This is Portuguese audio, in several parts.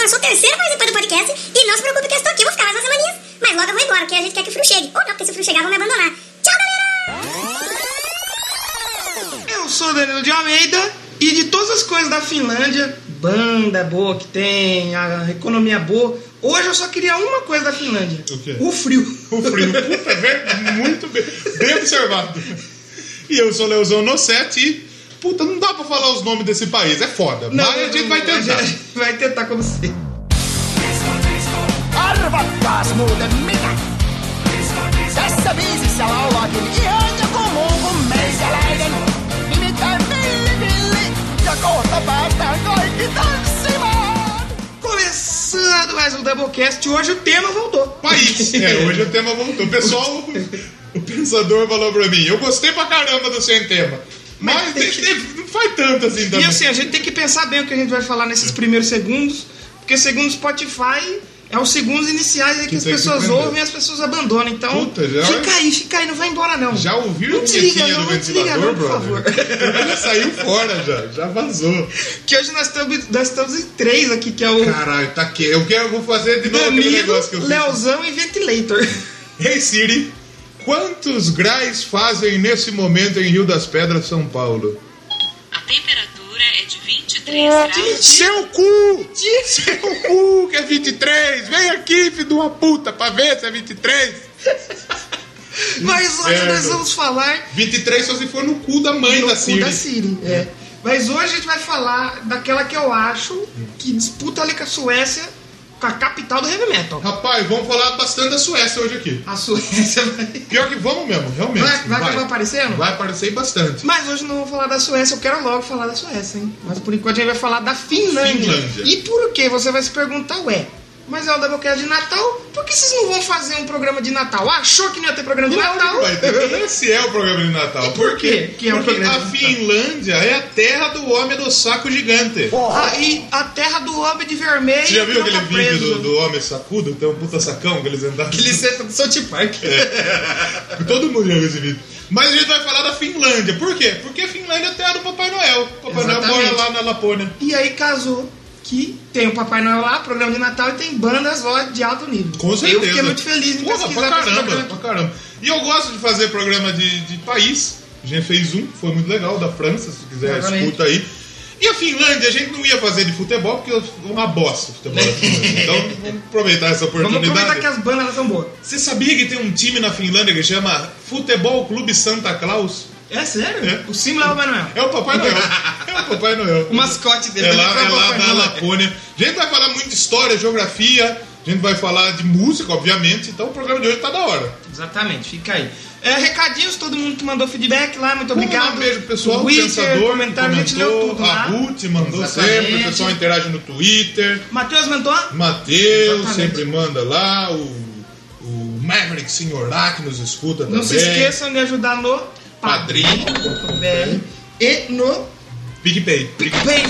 Eu sou o terceiro participante do podcast e não se preocupe que eu estou aqui, eu vou ficar mais umas semaninhas. Mas logo eu vou embora, porque a gente quer que o frio chegue. Ou não, porque se o frio chegar, vão me abandonar. Tchau, galera! Eu sou o Danilo de Almeida e de todas as coisas da Finlândia, banda boa que tem, a economia boa, hoje eu só queria uma coisa da Finlândia. O quê? O frio. O frio. Puta, bem, muito bem, bem observado. E eu sou Leozão Nossetti e, puta, não dá pra falar os nomes desse país, é foda. mas a gente vai tentar. A gente vai tentar como sempre. Arvatkaas muuten mitä? Tässä biisissä laulaakin ihan joku muu kuin meikäläinen. Nimittäin Villi Villi. Ja kohta päästään kaikki tanssimaan. Começando mais um Doublecast, hoje o tema voltou. País. É, hoje o tema voltou. Pessoal, o pensador falou pra mim, eu gostei pra caramba do seu tema. Mas tem que- não faz tanto assim também. E assim, a gente tem que pensar bem o que a gente vai falar nesses primeiros segundos, porque segundo o Spotify, é os segundos iniciais aí que, Que as tem que pessoas aprender. ouvem e as pessoas abandonam. Então, Puta, já- fica aí, fica aí, não vai embora não. Já ouviram Não desliga, não, não desliga não, por favor. Já saiu fora já, já vazou. Que hoje nós estamos, nós estamos em três aqui, que é o Caralho, tá aqui. Eu quero, eu vou fazer de novo aquele Danilo, negócio que eu fiz. Leozão e Ventilator. Hey Siri, quantos graus fazem nesse momento em Rio das Pedras, São Paulo? A temperatura é de 23 graus. Seu cu! Seu cu, que é 23! Vem aqui, filho de uma puta, pra ver se é 23! Mas hoje Inferno. nós vamos falar 23 só se for no cu da mãe do da cu Siri. da Siri. É. Mas hoje a gente vai falar daquela que eu acho que disputa ali com a Suécia, a capital do heavy metal. Rapaz, vamos falar bastante da Suécia hoje aqui. A Suécia vai. Pior que vamos mesmo, realmente. Vai, vai acabar aparecendo? Vai aparecer bastante. Mas hoje não vou falar da Suécia, eu quero logo falar da Suécia, hein? Mas por enquanto a gente vai falar da Finlândia. Finlândia. E por que? Você vai se perguntar, ué, mas é o Doublecast de Natal, por que vocês não vão fazer um programa de Natal? Achou que não ia ter programa de Natal? Vai ter. Esse é o programa de Natal. E por quê que é Porque programa a? Finlândia é a terra do homem do saco gigante. Ah, e a terra do homem de vermelho. Você já que viu aquele tá vídeo do, do homem sacudo? Tem um puta sacão que eles andavam. Aquele centro do South Park. Todo mundo já viu esse vídeo. Mas a gente vai falar da Finlândia. Por quê? Porque a Finlândia é a terra do Papai Noel. Papai Noel Exatamente. mora lá na Lapônia. E aí casou que tem o Papai Noel lá, programa de Natal, e tem bandas lá de alto nível. Com certeza. Eu fiquei muito feliz em Porra, pesquisar pra caramba, pra caramba. E eu gosto de fazer programa de, de país. A gente fez um, foi muito legal, da França, se quiser, Exatamente. escuta aí. E a Finlândia, a gente não ia fazer de futebol, porque é uma bosta o futebol da Finlândia. Então vamos aproveitar essa Vamos oportunidade. aproveitar que as bandas são boas. Você sabia que tem um time na Finlândia que chama Futebol Clube Santa Claus? É sério? É. O símbolo é o Papai Noel. É o Papai Noel. É o Papai Noel. O mascote dele É lá, o é lá Noel. Lapônia. A gente vai falar muito de história, geografia, a gente vai falar de música, obviamente. Então o programa de hoje tá da hora. Exatamente, fica aí. É, recadinhos, todo mundo que mandou feedback lá, muito obrigado. Um beijo, pessoal. Twitter, Pensador, comentário, a gente leu tudo A lá. Ruth mandou Exatamente. sempre, o pessoal interage no Twitter. Matheus mandou? Matheus sempre manda lá. O, o Maverick Senhorá que nos escuta Não também. se esqueçam de ajudar no Padrim. padrim.br e no PicPay. PicPay.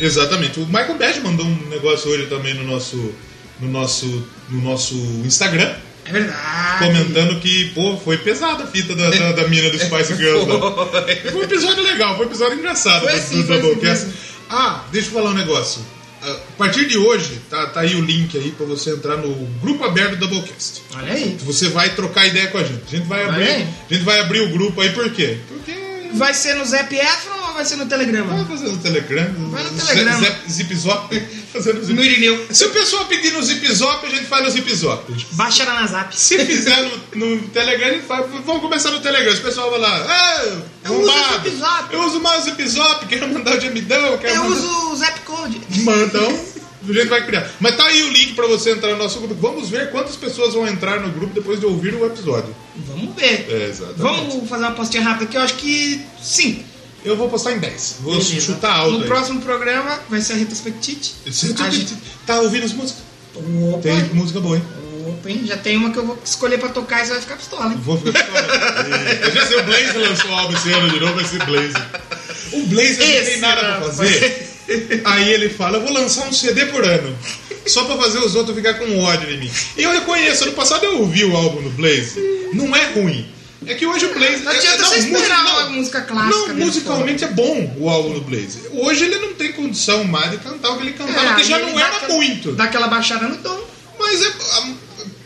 Exatamente. O Michael Bad mandou um negócio hoje também no nosso, no nosso, no nosso Instagram. É verdade. Comentando que, pô, foi pesada a fita da, da, da mina do Spice Girls lá. Foi um episódio legal, foi um episódio engraçado Foi do, sim, do foi Doublecast. Ah, deixa eu falar um negócio. A partir de hoje, tá, tá aí o link aí pra você entrar no grupo aberto do Doublecast. Olha aí. Você vai trocar ideia com a gente. A gente vai abrir, a gente vai abrir o grupo aí por quê? Porque Vai ser no Efron ou vai ser no Telegrama? Vai fazer no Telegram. Vai no Telegram. Zap, zip Zop. Fazendo zip No Irineu. Se o pessoal pedir no Zip Zop, a gente faz no Zip Zop. Baixa lá na Zap. Se fizer no, no Telegram, a gente faz. Vamos começar no Telegram. O pessoal vai lá. Eu uso o bombado. Zip Zop. Eu uso mais o Zip Zop. Quero mandar o gemidão. Quero Eu mandar... uso o Zap Code. Então, a gente vai criar. Mas tá aí o link pra você entrar no nosso grupo. Vamos ver quantas pessoas vão entrar no grupo depois de ouvir o episódio. Vamos ver. É, exatamente. Vamos fazer uma postinha rápida aqui. Eu acho que sim. Eu vou postar em 10. Vou Beleza. chutar alto. No aí. próximo programa vai ser a retrospectite. A gente- tá ouvindo as músicas? Opa, Tem música boa, hein? opa, hein? Já tem uma que eu vou escolher pra tocar e você vai ficar pistola, hein? Vou ficar Eu já sei, o Blaze lançou o álbum esse ano de novo, vai ser Blaze. O Blaze não tem nada pra fazer. Aí ele fala, eu vou lançar um CD por ano. Só pra fazer os outros ficar com ódio em mim. E eu reconheço, ano passado eu ouvi o álbum do Blaze. Não é ruim. É que hoje o Blaze. Não adianta você música- esperar não. uma música clássica. Não, musicalmente é bom o álbum do Blaze. Hoje ele não tem condição mais de cantar o que ele cantava, que aí já não era aquela- muito. Dá aquela baixada no tom. Mas é, ah,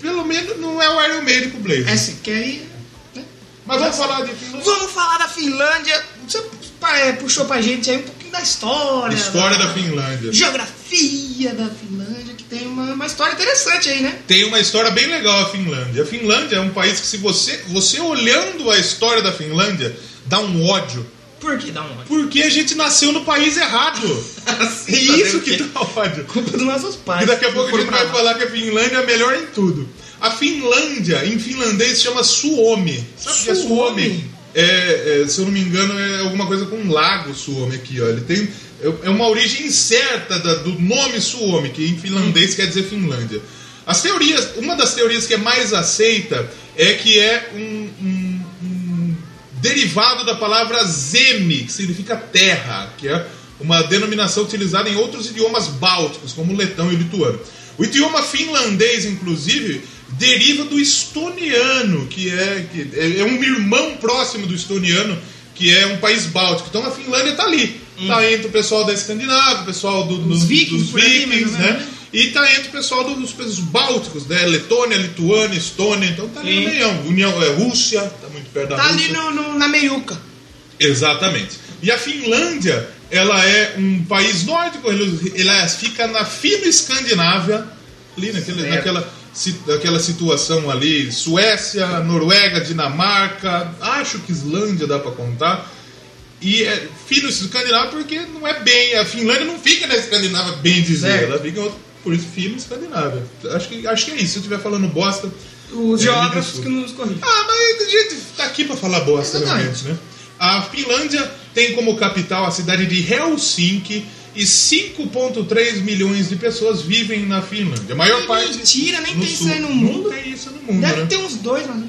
pelo menos não é o Iron Maiden com o Blaze. É assim, que aí. né? Mas vamos falar de Finlândia. Vamos falar da Finlândia. Você é, puxou pra gente aí um pouquinho da história. História da Finlândia. Geografia da Finlândia, que tem uma, uma história interessante aí, né? Tem uma história bem legal a Finlândia. A Finlândia é um país que se você, você olhando a história da Finlândia, dá um ódio. Por que dá um ódio? Porque a gente nasceu no país errado. É Assim, isso que dá ódio. Culpa dos nossos pais. E daqui a pouco a gente vai lá. falar que a Finlândia é a melhor em tudo. A Finlândia, em finlandês, chama Suomi. Sabe o que é Suomi? É, é, se eu não me engano, é alguma coisa com um lago Suomi aqui, ó. Ele tem. É uma origem incerta da- do nome Suomi, que em finlandês quer dizer Finlândia. As teorias, uma das teorias que é mais aceita é que é um, um- um derivado da palavra zemi, que significa terra, que é uma denominação utilizada em outros idiomas bálticos, como letão e lituano. O idioma finlandês, inclusive, deriva do estoniano, que é, que é é um irmão próximo do estoniano, que é um país báltico. Então a Finlândia está ali. Está entre o pessoal da Escandinávia, o pessoal do- do- Os vikings dos vikings, né? menos. E está entre o pessoal dos países bálticos, né? Letônia, Lituânia, Estônia. Então está ali no Sim. meião. União, é, Rússia, está muito perto da Tá Rússia. ali no, no- na meiuca. Exatamente. E a Finlândia, ela é um país nórdico, ela fica na fina Escandinávia, ali naquele, naquela, naquela situação ali, Suécia, Noruega, Dinamarca, acho que Islândia dá para contar. E é fino Escandinávia porque não é bem, a Finlândia não fica na Escandinávia bem dizer, Certo. ela fica por isso fino Escandinávia. Acho que, acho que é isso, se eu estiver falando bosta, Os É, geógrafos que nos corrigem. ah, mas a gente tá aqui pra falar bosta, Exatamente. realmente, né? A Finlândia tem como capital a cidade de Helsinki e 5,3 milhões de pessoas vivem na Finlândia. A maior Que parte. mentira, nem no tem isso sul. aí no mundo. Não tem isso no mundo, Deve né? ter uns dois, mas.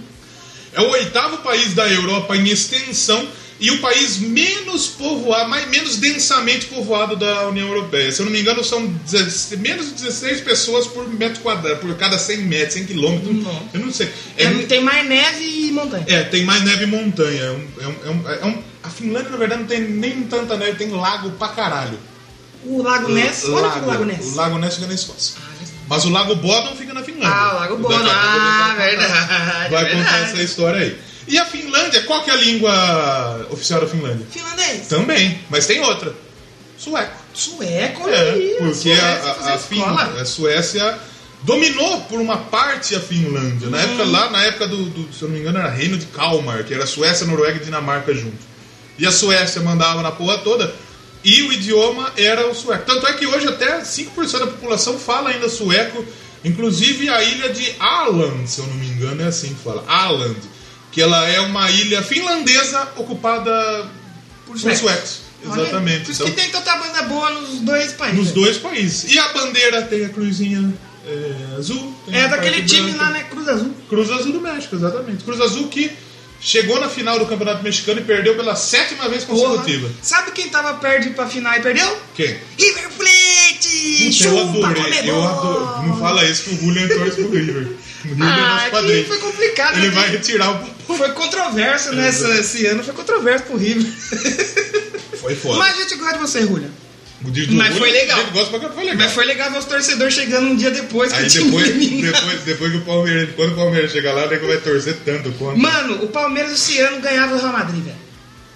É o oitavo país da Europa em extensão e o país menos povoado, mais, menos densamente povoado da União Europeia. Se eu não me engano, são 16 menos de 16 pessoas por metro quadrado, por cada 100 metros, 100 quilômetros. Nossa. Eu não sei. É, Tem, tem mais neve e montanha. é, tem mais neve e montanha. É um- é um- é é um- a Finlândia, na verdade, não tem nem tanta neve, tem lago pra caralho. O Lago Ness. Onde fica o Lago Ness? O Lago Ness fica na Escócia. Mas o Lago Bodom fica na Finlândia. Ah, o Lago Bodom. Ah, ele vai verdade, Vai contar verdade. essa história aí. E a Finlândia, qual que é a língua oficial da Finlândia? Finlandês. Também, mas tem outra. Sueco. Sueco, É, aí, porque a, a, a, a Suécia dominou por uma parte a Finlândia. Na Hum. época, lá na época do, do- se eu não me engano, era Reino de Kalmar, que era Suécia, Noruega e Dinamarca junto. E a Suécia mandava na porra toda. E o idioma era o sueco. Tanto é que hoje até 5% da população fala ainda sueco. Inclusive a ilha de Åland, se eu não me engano, é assim que fala. Åland. Que ela é uma ilha finlandesa ocupada por suecos. suecos. Exatamente. Por isso Então- que tem tanta banda boa nos dois países. nos dois países. E a bandeira tem a cruzinha é, azul. É daquele time branca. lá, né? Cruz Azul. Cruz Azul do México, exatamente. Cruz Azul que chegou na final do Campeonato Mexicano e perdeu pela sétima vez consecutiva. Porra. Sabe quem tava perto pra final e perdeu? Quem? River Plate! eu Chupa, adorei, eu adoro. Não fala isso que o Julian torce pro River. O River é Ah, nosso que padrinho. foi complicado. Ele né? vai retirar o Foi controverso nessa, esse ano, foi controverso pro River. Foi foda. Mas a gente gosta de você, Julia. O mas foi legal. foi legal. Mas foi legal ver os torcedores chegando um dia depois que Aí o depois, depois, depois que o Palmeiras, quando o Palmeiras chegar lá, nego vai torcer tanto quanto. Mano, o Palmeiras esse ano ganhava o Real Madrid, velho.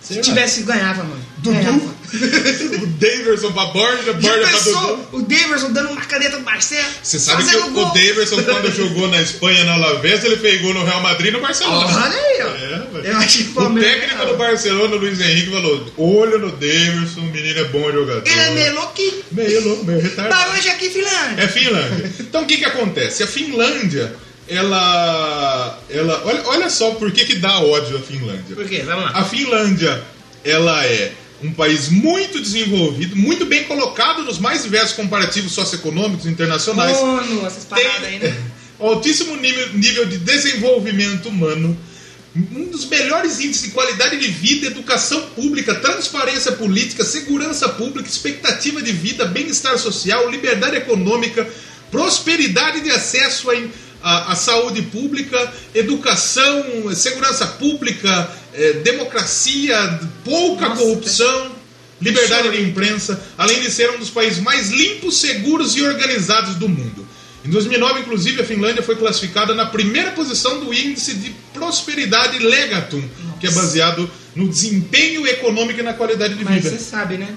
Se tivesse, ganhava, mano. Ganhava. o Daverson pra Borja, Borja pra Dudu. o Daverson dando uma caneta pro Marcelo? Você sabe que o, gol. o Daverson, quando jogou na Espanha, na Alavés, ele fez gol no Real Madrid e no Barcelona. Olha aí, ó. É. Eu acho que o o técnico ganhava. do Barcelona, Luiz Henrique, falou: olho no Daverson, o menino é bom jogador. Ele é meio louquinho. meio louco, meio retardado. Tá hoje aqui, Finlândia. É Finlândia. Então o que que acontece? A Finlândia, ela. ela olha, olha só por que, que dá ódio a Finlândia. Por quê? Vamos lá. A Finlândia, ela é um país muito desenvolvido, muito bem colocado nos mais diversos comparativos socioeconômicos internacionais. ONU, essas paradas aí, né? altíssimo nível, nível de desenvolvimento humano, um dos melhores índices de qualidade de vida, educação pública, transparência política, segurança pública, expectativa de vida, bem-estar social, liberdade econômica, prosperidade de acesso in- a- a, a saúde pública, educação, segurança pública, eh, democracia, pouca Nossa, corrupção, liberdade chorei. de imprensa, além de ser um dos países mais limpos, seguros e organizados do mundo. Em 2009, inclusive, a Finlândia foi classificada na primeira posição do índice de prosperidade Legatum, que é baseado no desempenho econômico e na qualidade de Mas vida. você sabe, né?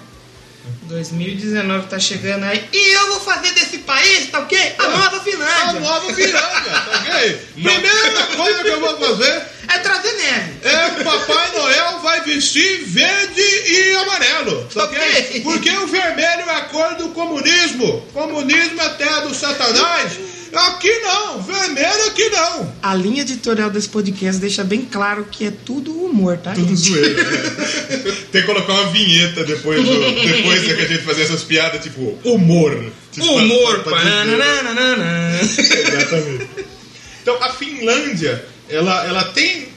2019 tá chegando aí. E eu vou fazer desse país, tá ok? A nova A Finlândia. nova Finlândia, tá ok? Primeira coisa que eu vou fazer É trazer neve. é que Papai Noel vai vestir verde e amarelo, tá ok? Ok. Porque o vermelho é a cor do comunismo. Comunismo é terra do satanás. Aqui não, vermelho aqui não. A linha editorial desse podcast deixa bem claro que é tudo humor, tá? Tudo gente? zoeira. Tem que colocar uma vinheta depois, do, depois que a gente fazer essas piadas, tipo, humor. Tipo, Humor, pra-. Exatamente. Então, a Finlândia, ela, ela tem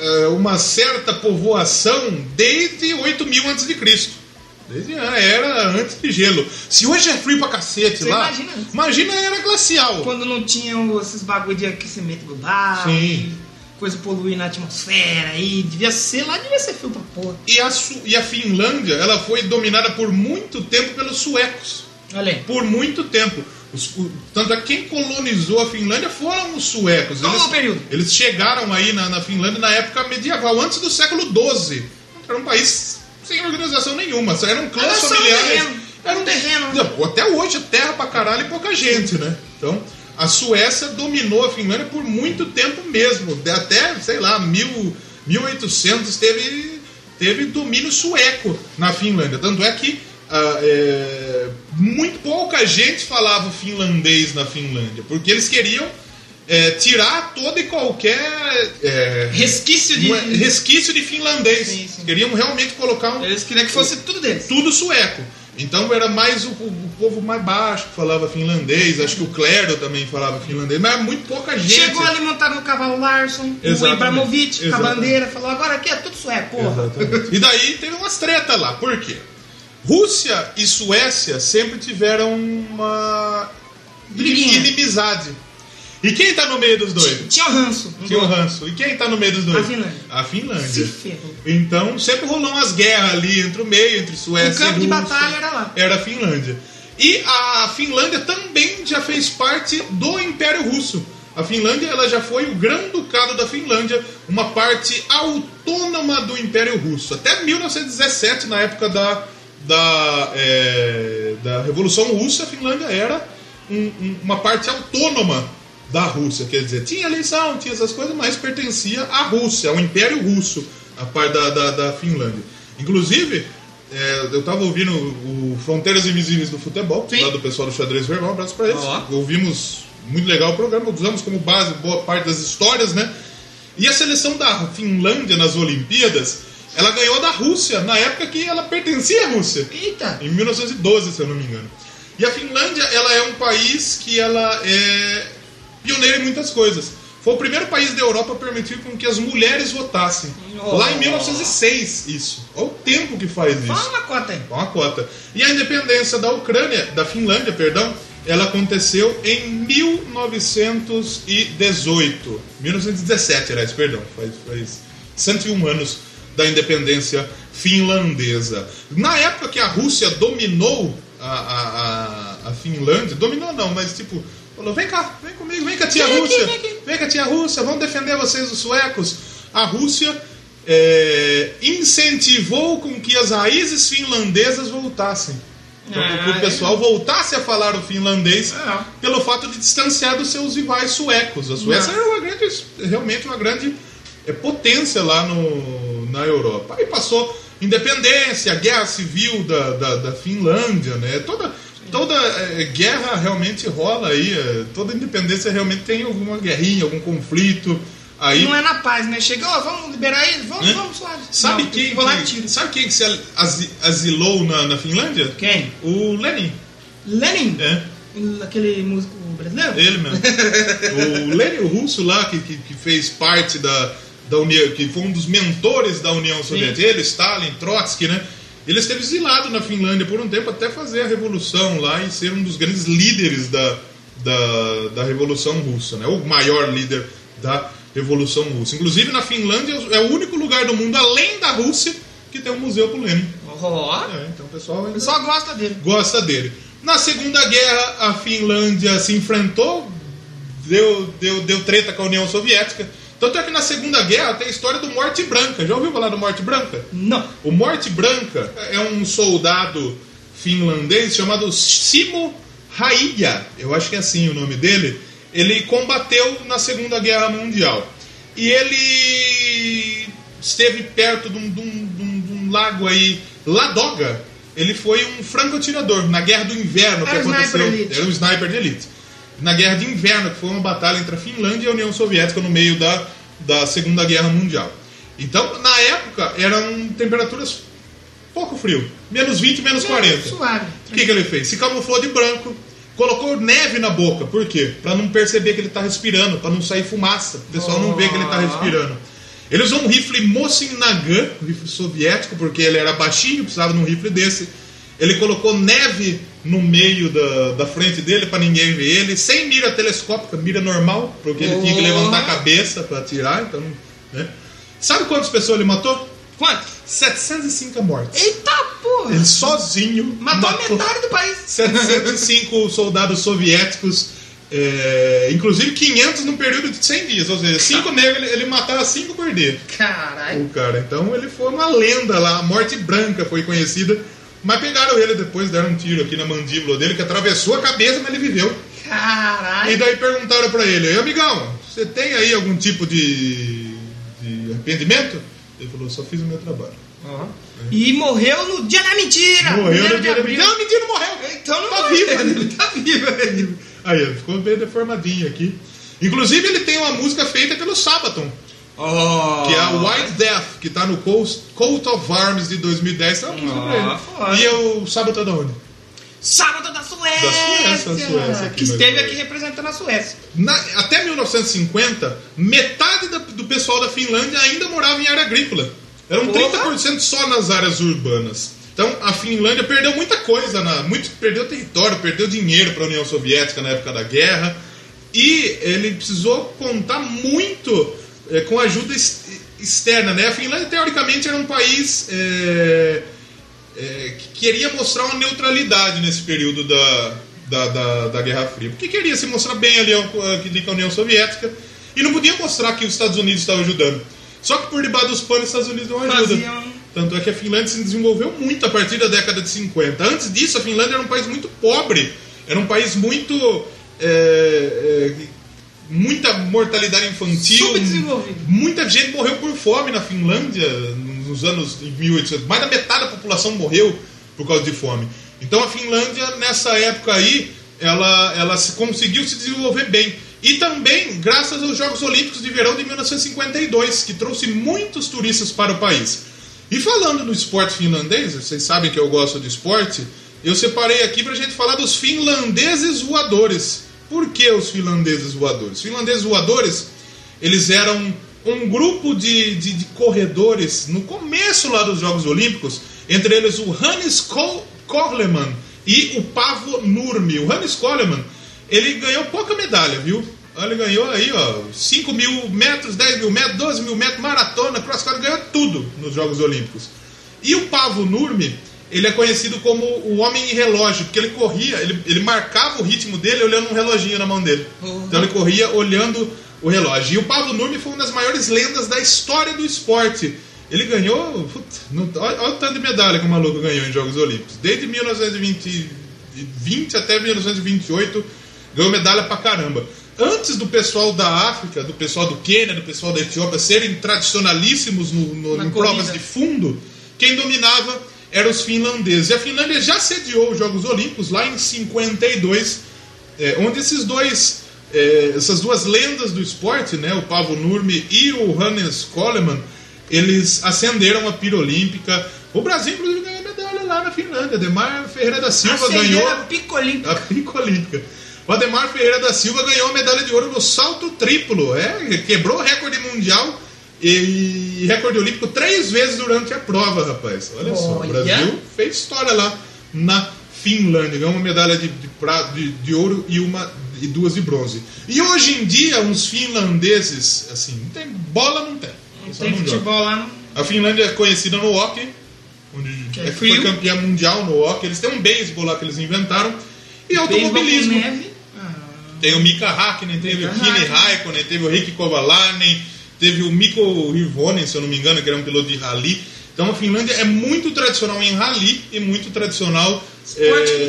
eh, uma certa povoação desde 8000 a.C. Desde a era antes de gelo. Se hoje é frio pra cacete Você lá, imagina antes. imagina a era glacial. Quando não tinham esses bagulho de aquecimento global, Sim. coisa poluir na atmosfera aí, devia ser lá, devia ser frio pra porra. E a, Su- e a Finlândia, ela foi dominada por muito tempo pelos suecos. Olha aí. Por muito tempo. Os- o- tanto é que quem colonizou a Finlândia foram os suecos. Qual Eles, o período? eles chegaram aí na, na Finlândia na época medieval, antes do século XII. Era um país sem organização nenhuma, só eram clãs Era um familiares. terreno. Era Um terreno. Não, Até hoje é terra pra caralho e pouca gente, né? Então, a Suécia dominou a Finlândia por muito tempo mesmo. Até, sei lá, mil, 1800 teve, teve domínio sueco na Finlândia. Tanto é que ah, é, muito pouca gente falava finlandês na Finlândia, porque eles queriam é, tirar todo e qualquer é, Resquício de. é- resquício de finlandês. Sim, sim. Queriam realmente colocar um, Eles queriam que fosse tudo deles. tudo sueco. Então era mais o, o povo mais baixo que falava finlandês. Acho que o clero também falava finlandês, mas era muito pouca gente. Chegou ali montado no cavalo Larson, o Exatamente. Ibrahimovic com a bandeira, falou: agora aqui é tudo sueco, porra. Exatamente. E daí teve umas tretas lá. Por quê? Rússia e Suécia sempre tiveram uma Briguinha. inimizade. E quem tá no meio dos dois? Tinha o ranço. Tinha o ranço. E quem tá no meio dos dois? A Finlândia. A Finlândia. Se ferrou. Então sempre rolou umas guerras ali entre o meio, entre Suécia O campo e de Rússia. batalha era lá. Era a Finlândia. E a Finlândia também já fez parte do Império Russo. A Finlândia ela já foi o Grão-Ducado da Finlândia, uma parte autônoma do Império Russo. Até 1917, na época da, da, é, da Revolução Russa, a Finlândia era um- um- uma parte autônoma da Rússia. Quer dizer, tinha eleição, tinha essas coisas, mas pertencia à Rússia, ao Império Russo, a parte da, da, da Finlândia. Inclusive, é, eu tava ouvindo o Fronteiras Invisíveis do Futebol, Sim. lá do pessoal do Xadrez Verbal, um abraço pra eles. Ouvimos muito legal o programa, usamos como base boa parte das histórias, né? E a seleção da Finlândia nas Olimpíadas, ela ganhou da Rússia, na época que ela pertencia à Rússia. Eita! Em 1912, se eu não me engano. E a Finlândia, ela é um país que ela é pioneira em muitas coisas. Foi o primeiro país da Europa a permitir com que as mulheres votassem. Oh. Lá em 1906, isso. Olha o tempo que faz isso. Fala uma cota aí. Uma cota. E a independência da Ucrânia, da Finlândia, perdão, ela aconteceu em 1918. 1917, aliás, perdão. Faz, faz 101 anos da independência finlandesa. Na época que a Rússia dominou a, a, a, a Finlândia, dominou não, mas tipo, falou: vem cá, vem comigo, vem cá, tia Vem aqui, Rússia, vem aqui." vem cá, tia Rússia, vamos defender vocês, os suecos. A Rússia é, incentivou com que as raízes finlandesas voltassem. Então, Ah, que o pessoal voltasse a falar o finlandês É. pelo fato de distanciar dos seus rivais suecos. A Suécia era uma grande, realmente uma grande é, potência lá no, na Europa. Aí passou independência, a guerra civil da, da, da Finlândia, né? Toda, toda é, guerra realmente rola aí, é, toda independência realmente tem alguma guerrinha, algum conflito. Aí, Não é na paz, né? Chegou, vamos liberar eles? Vamos, Hã? vamos suave. sabe, Não, quem, lá que, sabe quem que se asi- asilou na, na Finlândia? Quem? O Lenin. Lenin? É. Aquele músico brasileiro? Ele mesmo. o Lenin, o russo lá, que, que, que fez parte da, da União, que foi um dos mentores da União Soviética, ele, Stalin, Trotsky, né? Ele esteve exilado na Finlândia por um tempo até fazer a revolução lá e ser um dos grandes líderes da, da, da Revolução Russa, né? o maior líder da Revolução Russa. Inclusive na Finlândia é o único lugar do mundo, além da Rússia, que tem um museu pro Lenin. Ó, É, então o pessoal o pessoal gosta dele. gosta dele. Na Segunda Guerra, a Finlândia se enfrentou, deu, deu, deu treta com a União Soviética. Tanto é que na Segunda Guerra tem a história do Morte Branca. Já ouviu falar do Morte Branca? Não. O Morte Branca é um soldado finlandês chamado Simo Raija, eu acho que é assim o nome dele. Ele combateu na Segunda Guerra Mundial. E ele esteve perto de um, de um- de um- de um lago aí, Ladoga. Ele foi um franco-atirador na Guerra do Inverno que aconteceu. Era um sniper de elite. Na Guerra de Inverno, que foi uma batalha entre a Finlândia e a União Soviética no meio da, da Segunda Guerra Mundial. Então, na época, eram temperaturas pouco frio. Menos 20, menos 40. Suave. O que, que ele fez? Se camuflou de branco, colocou neve na boca. Por quê? Pra não perceber que ele tá respirando, pra não sair fumaça. O pessoal não vê que ele tá respirando. Ele usou um rifle Mosin Nagant, um rifle soviético, porque ele era baixinho, precisava de um rifle desse. Ele colocou neve no meio da, da frente dele pra ninguém ver ele, sem mira telescópica, mira normal, porque ele tinha que levantar a cabeça pra atirar, então, né? Sabe quantas pessoas ele matou? Quanto? 705 mortes. Eita porra! Ele sozinho Matou a metade do país. 705 soldados soviéticos, é, inclusive 500 num período de 100 dias, ou seja, 5 negros ele, ele matava 5 por dia. Caralho. O cara, então ele foi uma lenda lá, a morte branca foi conhecida, mas pegaram ele depois, deram um tiro aqui na mandíbula dele que atravessou a cabeça, mas ele viveu. E Caralho. daí perguntaram pra ele, "Ei, amigão, você tem aí algum tipo de, de arrependimento? Ele falou, só fiz o meu trabalho. Ó. E morreu no dia da mentira. Morreu no dia da abril. Não, mentira, não morreu. Então não Tá morreu, vivo. Ele tá vivo. ele. Aí, ele ficou bem deformadinho aqui. Inclusive, ele tem uma música feita pelo Sabaton, Oh. que é a White Death, que tá no Coast- Coat of Arms de 2010. É uma música pra ele. Ah, foda. E o Sabaton da onde? Sábado da Suécia. Da Suécia, da Suécia aqui, que esteve mas- aqui representando a Suécia. Na- até 1950, metade da- do pessoal da Finlândia ainda morava em área agrícola. Eram Porra. 30% só nas áreas urbanas. Então a Finlândia perdeu muita coisa, na, muito, perdeu território, perdeu dinheiro para a União Soviética na época da guerra. E ele precisou contar muito eh, com ajuda ex- externa. Né? A Finlândia, teoricamente, era um país eh, eh, que queria mostrar uma neutralidade nesse período da, da, da, da Guerra Fria. Porque queria se mostrar bem ali com a União Soviética e não podia mostrar que os Estados Unidos estavam ajudando. Só que por debaixo dos panos, os Estados Unidos não ajudam. Faziam- Tanto é que a Finlândia se desenvolveu muito a partir da década de 50. Antes disso, a Finlândia era um país muito pobre. Era um país muito. é, é, muita mortalidade infantil. Muita gente morreu por fome na Finlândia nos anos em 1800. Mais da metade da população morreu por causa de fome. Então a Finlândia, nessa época aí, ela, ela se- conseguiu se desenvolver bem. E também graças aos Jogos Olímpicos de Verão de 1952, que trouxe muitos turistas para o país. E falando no esporte finlandês, vocês sabem que eu gosto de esporte, eu separei aqui para a gente falar dos finlandeses voadores. Por que os finlandeses voadores? Os finlandeses voadores, eles eram um grupo de, de, de corredores no começo lá dos Jogos Olímpicos, entre eles o Hannes Ko- Kohleman e o Pavo Nurmi. O Hannes Kohleman, ele ganhou pouca medalha, viu? Ele ganhou aí, ó, 5 mil metros, 10 mil metros, 12 mil metros, maratona, cross country, ganhou tudo nos Jogos Olímpicos. E o Pavo Nurmi, ele é conhecido como o homem em relógio, porque ele corria, ele, ele marcava o ritmo dele olhando um reloginho na mão dele. Então ele corria olhando o relógio. E o Pavo Nurmi foi uma das maiores lendas da história do esporte. Ele ganhou. Putz, não- olha, olha o tanto de medalha que o maluco ganhou em Jogos Olímpicos. Desde 1920 20 até 1928, ganhou medalha pra caramba. Antes do pessoal da África, do pessoal do Quênia, do pessoal da Etiópia serem tradicionalíssimos no, no, provas de fundo, quem dominava eram os finlandeses. E a Finlândia já sediou os Jogos Olímpicos lá em 52, é, onde esses dois, é, essas duas lendas do esporte, né, o Pavo Nurmi e o Hannes Coleman, eles acenderam a pira olímpica. O Brasil, inclusive, ganhou medalha lá na Finlândia. Demar Ferreira da Silva ganhou Acelera picolín. a pica olímpica. O Ademar Ferreira da Silva ganhou a medalha de ouro no salto triplo. É, quebrou o recorde mundial e recorde olímpico três vezes durante a prova, rapaz. Olha só, o. Brasil fez história lá na Finlândia. Ganhou uma medalha de, de, de- de ouro e uma e duas de bronze. E hoje em dia, uns finlandeses, assim, não tem bola, não tem. Tem não joga. futebol lá no. A Finlândia é conhecida no hockey, onde é é foi campeã mundial no hockey. Eles têm um beisebol lá que eles inventaram. E automobilismo. Ah, Tem o Mika Hakkinen, teve o Mika Kimi Hakkinen. Raikkonen, teve o Ricky Kovalainen, teve o Mikko Hirvonen, se eu não me engano, que era um piloto de rally. Então a Finlândia é muito tradicional em rally e muito tradicional. Esporte é,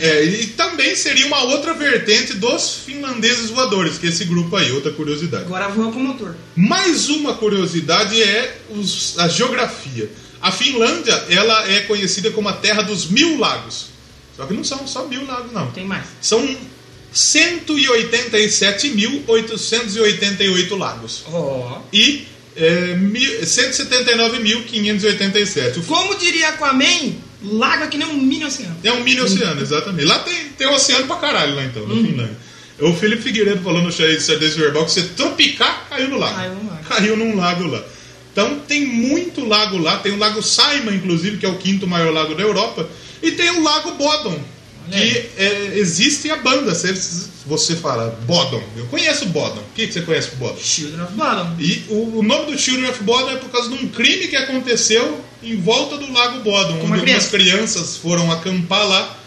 é, e também seria uma outra vertente dos finlandeses voadores, que é esse grupo aí, outra curiosidade. Agora voa com motor. Mais uma curiosidade é os- a geografia. A Finlândia ela é conhecida como a terra dos mil lagos. Só que não são só mil lagos, não. Tem mais. São 187.888 lagos. Ó. E é, mil- 179.587. O Como diria Aquaman, lago é que nem um mini oceano. É um mini oceano, exatamente. Lá tem, tem oceano pra caralho, lá então, na Hum. Finlândia. O Felipe Figueiredo falou no Xadrez Xadrez Verbal que você tropicar, caiu no lago. Caiu no lago. Caiu num lago lá. Então tem muito lago lá. Tem o Lago Saima, inclusive, que é o quinto maior lago da Europa. E tem o Lago Bodom, que é, existe a banda. Se você fala Bodom, eu conheço Bodom. O que, que você conhece Bodom? Children of Bottom. E o, o nome do Children of Bodom é por causa de um crime que aconteceu em volta do Lago Bodom, onde algumas criança. crianças foram acampar lá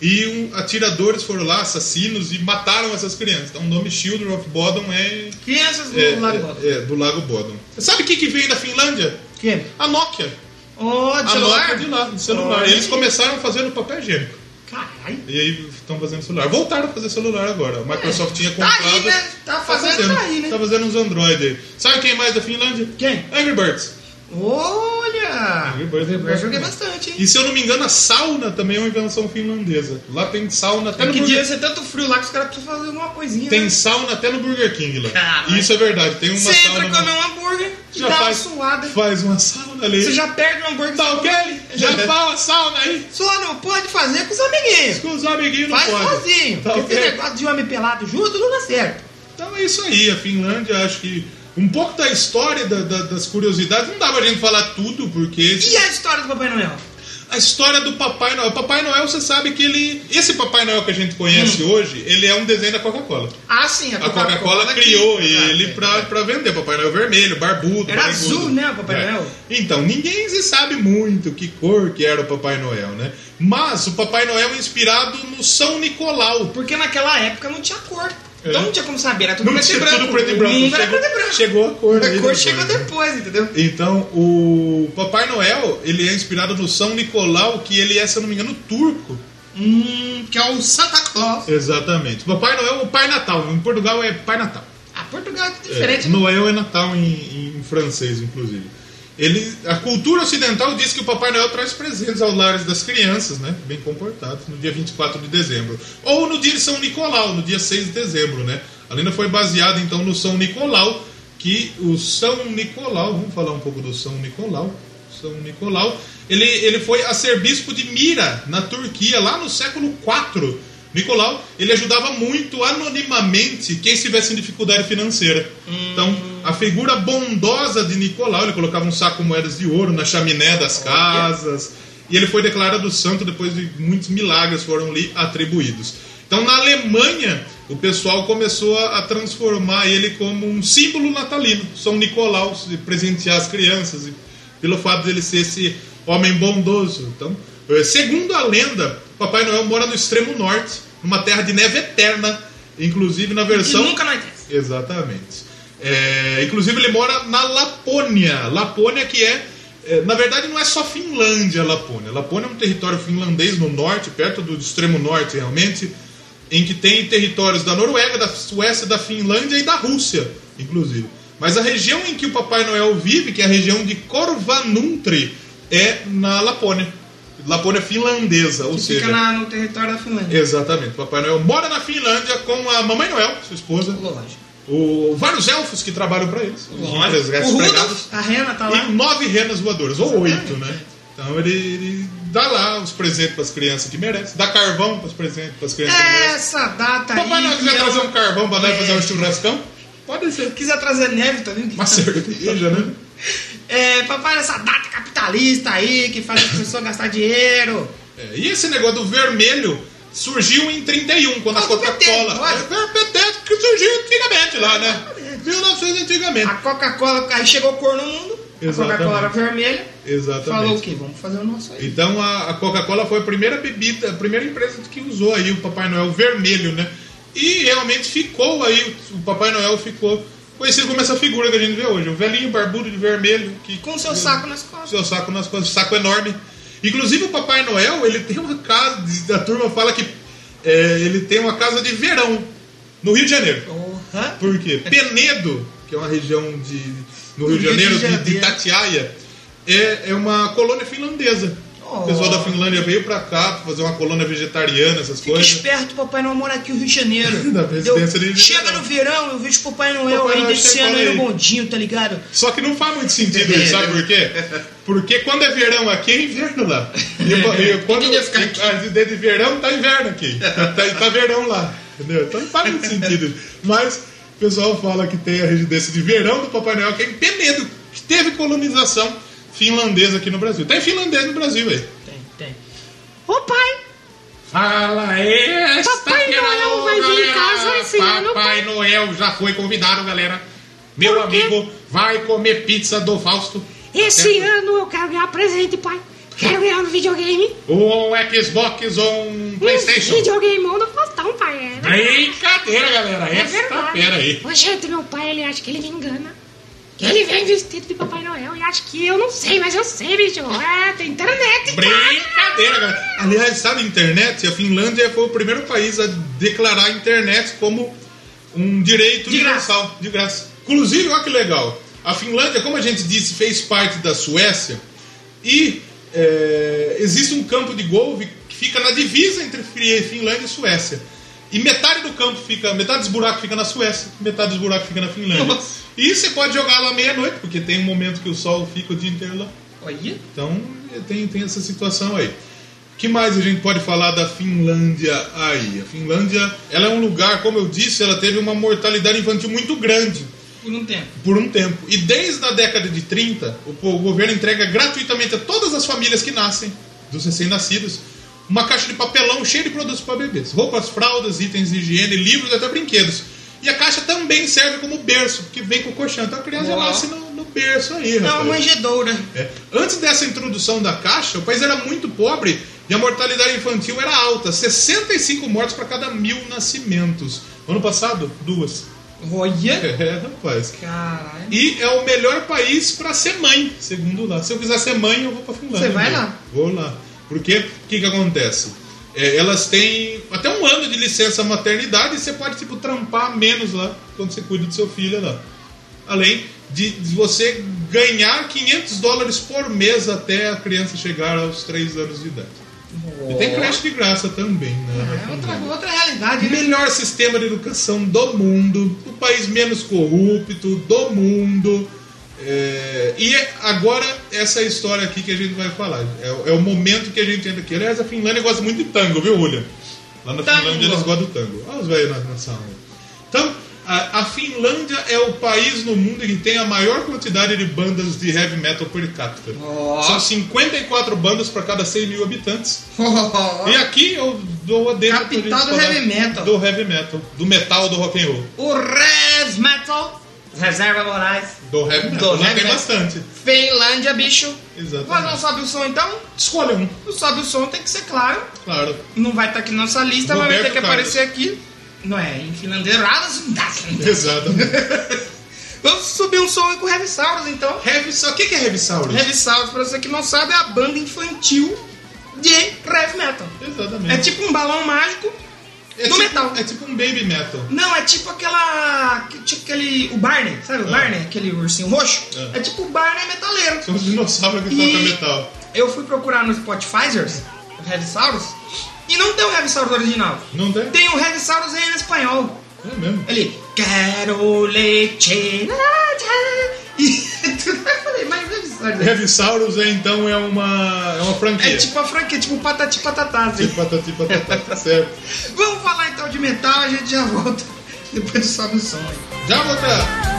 e um, atiradores foram lá, assassinos, e mataram essas crianças. Então o nome Children of Bodom é, Crianças do é, Lago é- Bottom. é do Lago Bodom. Você sabe o que, que veio da Finlândia? Que? A Nokia. Ó, de A celular? Nokia de lá, de celular. Olha. Eles começaram fazendo papel higiênico. Caralho. E aí estão fazendo celular. Voltaram a fazer celular agora. A Microsoft tinha Tá comprado. aí, né? Tá fazendo, tá aí, né? Tá fazendo uns Android aí. Sabe quem mais da Finlândia? Quem? Angry Birds. Olha! Eu joguei bastante. hein? E se eu não me engano, a sauna também é uma invenção finlandesa. Lá tem sauna até É no que Burger devia ser tanto frio lá que os caras precisam fazer alguma coisinha. Tem né? sauna até no Burger King lá. Caralho. Isso é verdade. Tem uma Você sauna. entra comer um hambúrguer, já dá faz, uma suada. faz uma sauna ali. Você já perde o hambúrguer. Tá ok? Já fala sauna aí. Só não pode fazer com os amiguinhos. Com os amiguinhos não Faz pode. sozinho. Tá porque ok? esse negócio de homem pelado junto não dá certo. Então é isso aí, a Finlândia, acho que um pouco da história da- da- das curiosidades, não dá pra gente falar tudo, porque E a história do Papai Noel? a história do Papai Noel, o Papai Noel, você sabe que ele, esse Papai Noel que a gente conhece Hum. hoje, ele é um desenho da Coca-Cola. Ah, sim, A Coca-Cola criou ele pra, é. pra vender, Papai Noel vermelho, barbudo. Era barrigudo. azul, né, o Papai É. Noel? Então, ninguém se sabe muito que cor que era o Papai Noel, né? Mas o Papai Noel é inspirado no São Nicolau. Porque naquela época não tinha cor. É. Então não tinha como saber, era tudo Não preto e tinha branco. tudo preto e branco. era Chegou- preto e branco. chegou a cor A cor depois, chegou né? depois, entendeu? Então, o Papai Noel, ele é inspirado no São Nicolau, que ele é, se eu não me engano, turco. Hum, que é o Santa Claus. Exatamente. O Papai Noel é o Pai Natal. Em Portugal é Pai Natal. Ah, Portugal é É, diferente. né? Noel é Natal em, em francês, inclusive. Ele, a cultura ocidental diz que o Papai Noel traz presentes aos lares das crianças, né? Bem comportados, no dia 24 de dezembro. Ou no dia de São Nicolau, no dia 6 de dezembro, né? A lenda foi baseada, então, no São Nicolau, que o São Nicolau, vamos falar um pouco do São Nicolau. São Nicolau, ele, ele foi arcebispo de Mira, na Turquia, lá no século IV. Nicolau, ele ajudava muito anonimamente quem estivesse em dificuldade financeira. Então, a figura bondosa de Nicolau, ele colocava um saco com moedas de ouro na chaminé das casas, e ele foi declarado santo depois de muitos milagres foram lhe atribuídos. Então, na Alemanha, o pessoal começou a transformar ele como um símbolo natalino, São Nicolau, se presentear as crianças, e pelo fato dele ser esse homem bondoso. Então, eh, segundo a lenda, Papai Noel mora no extremo norte, numa terra de neve eterna, inclusive na E versão. nunca anoitece. Exatamente. É, inclusive ele mora na Lapônia. Lapônia que é, é, na verdade não é só Finlândia, Lapônia. Lapônia é um território finlandês no norte, perto do extremo norte realmente, em que tem territórios da Noruega, da Suécia, da Finlândia e da Rússia, inclusive. Mas a região em que o Papai Noel vive, que é a região de Korvanuntri, é na Lapônia. Lapônia finlandesa, ou Que seja, fica na- no território da Finlândia. Exatamente. Papai Noel mora na Finlândia com a Mamãe Noel, sua esposa, Lógico. O, vários elfos que trabalham para eles, os Lógico. empregados O Rudolf, a Rena tá lá. e nove renas voadoras, ou oito, né? Então ele, ele dá lá os presentes para as crianças que merecem, dá carvão para os presentes para as crianças que merecem. Essa data aí. Papai Noel quiser é trazer um carvão para nós É. fazer um churrascão, pode ser. Se quiser trazer neve também. Uma tá- cerveja, né? É, papai, essa data capitalista aí que faz as pessoas gastar dinheiro. É, e esse negócio do vermelho surgiu em 31, quando a Coca-Cola. É, é, PT que surgiu antigamente lá, né? 1900 antigamente. A Coca-Cola, aí chegou cor no mundo, Exatamente. a Coca-Cola era vermelha, Exatamente. falou o quê? Vamos fazer o nosso aí. Então a, a Coca-Cola foi a primeira bebida, a primeira empresa que usou aí o Papai Noel vermelho, né? E realmente ficou aí, o Papai Noel ficou conhecido como essa figura que a gente vê hoje, o velhinho barbudo de vermelho que Com seu saco nas costas. seu saco nas costas, saco enorme. Inclusive o Papai Noel, ele tem uma casa, a turma fala que é, ele tem uma casa de verão no Rio de Janeiro. Porra. Por quê? Penedo, que é uma região de, no Rio de Rio de Janeiro, de, de. Itatiaia, é, é uma colônia finlandesa. Oh. O pessoal da Finlândia veio pra cá pra fazer uma colônia vegetariana, essas Fica coisas. esperto, Papai Noel mora aqui no Rio de Janeiro. Da residência Deu- de Chega no verão, eu vejo Papai Noel Papai aí Noel descendo aí no bondinho, tá ligado? Só que não faz muito sentido isso, sabe por quê? Porque quando é verão aqui, é inverno lá. E, e quando Ninguém ia ficar aqui. a ideia de verão, tá inverno aqui. Tá, tá verão lá. Entendeu? Então não faz muito sentido. Mas o pessoal fala que tem a residência de verão do Papai Noel, que é em Penedo, que teve colonização finlandesa aqui no Brasil. Tem finlandês no Brasil aí. Tem, tem. Ô pai, Fala aí, Papai Noel vai vir em casa esse ano, Papai Noel já foi convidado, galera. Meu Por quê? amigo vai comer pizza do Fausto. esse Certo? ano eu quero ganhar presente, pai. Quero ganhar um videogame. Ou um Xbox ou um Playstation. Um videogame ou no Faustão, pai. É, Brincadeira, galera. é Essa verdade. pera aí. Ô, gente, meu pai, ele acha que ele me engana. Que ele vem vestido de Papai Noel e acha que eu não sei, mas eu sei, bicho. É, tem internet, cara. Brincadeira, galera. Aliás, sabe internet? A Finlândia foi o primeiro país a declarar a internet como um direito De graça. universal, de graça. Inclusive, olha que legal. A Finlândia, como a gente disse, fez parte da Suécia e é, existe um campo de golfe que fica na divisa entre Fi- Finlândia e Suécia. E metade do campo fica, metade dos buracos fica na Suécia, metade dos buracos fica na Finlândia. Nossa. E você pode jogar lá meia-noite, porque tem um momento que o sol fica o dia inteiro lá. Olha. Então tem, tem essa situação aí. Que mais a gente pode falar da Finlândia aí? A Finlândia, ela é um lugar, como eu disse, ela teve uma mortalidade infantil muito grande Por um tempo. por um tempo. E desde a década de 30, o, o governo entrega gratuitamente a todas as famílias que nascem, dos recém-nascidos, uma caixa de papelão cheia de produtos para bebês. Roupas, fraldas, itens de higiene, livros até brinquedos. E a caixa também serve como berço, porque vem com o colchão. Então a criança Uau. nasce no, no berço aí, É uma manjedoura. É. Antes dessa introdução da caixa, o país era muito pobre e a mortalidade infantil era alta 65 mortes para cada mil nascimentos. Ano passado, duas. Olha. É, rapaz. Caralho. E é o melhor país para ser mãe, segundo lá. Se eu quiser ser mãe, eu vou para Finlândia. Você vai lá? Vou lá. Porque o que, que acontece? É, elas têm até um ano de licença maternidade e você pode tipo trampar menos lá quando você cuida do seu filho lá. Além de, você ganhar 500 dólares por mês até a criança chegar aos 3 anos de idade. E tem creche de graça também, né? É outra, outra realidade, né? Melhor sistema de educação do mundo, o país menos corrupto do mundo. É, e agora, essa história aqui que a gente vai falar. É, o- é o momento que a gente entra aqui. Aliás, a Finlândia gosta muito de tango, viu, William? Lá na Tango. Finlândia eles gostam do tango. Olha os velhos na, na sala. Então, a, a Finlândia é o país no mundo que tem a maior quantidade de bandas de heavy metal per capita. Ó. São 54 bandas para cada 100 mil habitantes. E aqui eu dou a Capital do heavy metal. Do heavy metal. Do metal do rock and roll. O Res Metal. Reserva Moraes. Do heavy metal. Do heavy tem metal. bastante. Finlândia, bicho. Exatamente. Mas não sabe o som então? Escolha um. Não sabe o som, tem que ser claro. Claro. Não vai estar aqui na nossa lista, mas vai Roberto ter que Carlos. aparecer aqui. Não é, em finlandês. Exatamente. Vamos subir um som aí com o Heavy Saurus então. heavy Saurus. O que é? Heavy Saurus, pra você que não sabe, é a banda infantil de heavy metal. Exatamente. É tipo um balão mágico É do tipo- metal. É tipo um baby metal. Não, é tipo aquela. que- Tipo aquele. O Barney, sabe o Ah. Barney? Aquele ursinho roxo? É. É, tipo o Barney metaleiro. São os dinossauros que tocam metal. Eu fui procurar no Spotifyers, o Heavy Saurus, e não tem o Heavy Saurus original. Não tem? Tem o Heavy Saurus em espanhol. É mesmo. Ele. Quero leite. E eu falei, mas Saurus é então é uma, é uma franquia. É tipo a franquia, tipo patati patatá. assim. Tipo patati patatá. certo. Vamos falar então de metal, a gente já volta. Depois do sobe o som. Já voltar.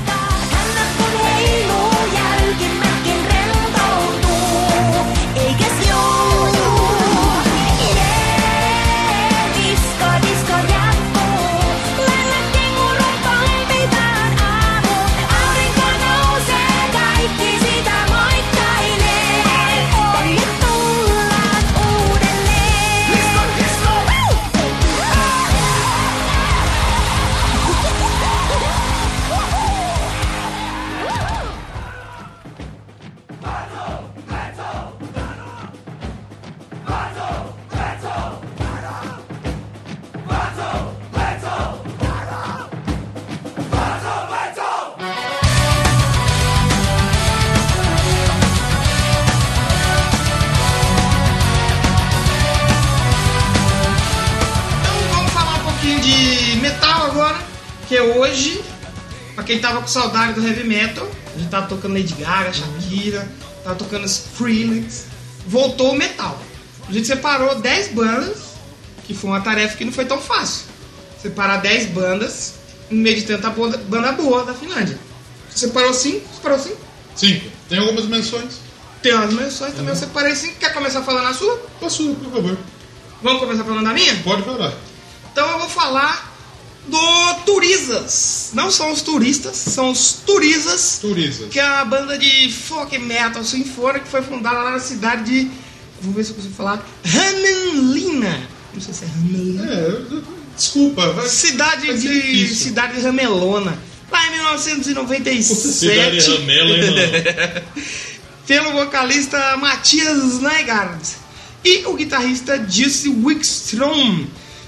Saudade do heavy metal, a gente tava tocando Lady Gaga, Shakira, tava tocando Skrillex, voltou o metal. A gente separou 10 bandas, que foi uma tarefa que não foi tão fácil. Separar 10 bandas no meio de tanta banda, boa da Finlândia. Você separou 5? Separou 5? Cinco. Tem algumas menções? Tem umas menções também, eu separei 5. Quer começar falando a sua? Passou, por favor. Vamos começar falando da minha? Pode falar. Então eu vou falar do Turizas. Não são os turistas, são os Turisas. que é uma banda de folk metal sinfônica que foi fundada lá na cidade de. Vou ver se eu consigo falar. Ramelina. Não sei se é Ramelina. É, desculpa. Vai, Cidade vai de. Cidade de Ramelona. Lá em 1997. Cidade Ramela, hein, mano? pelo vocalista Matias Nygaard e o guitarrista Jesse Wickstrom.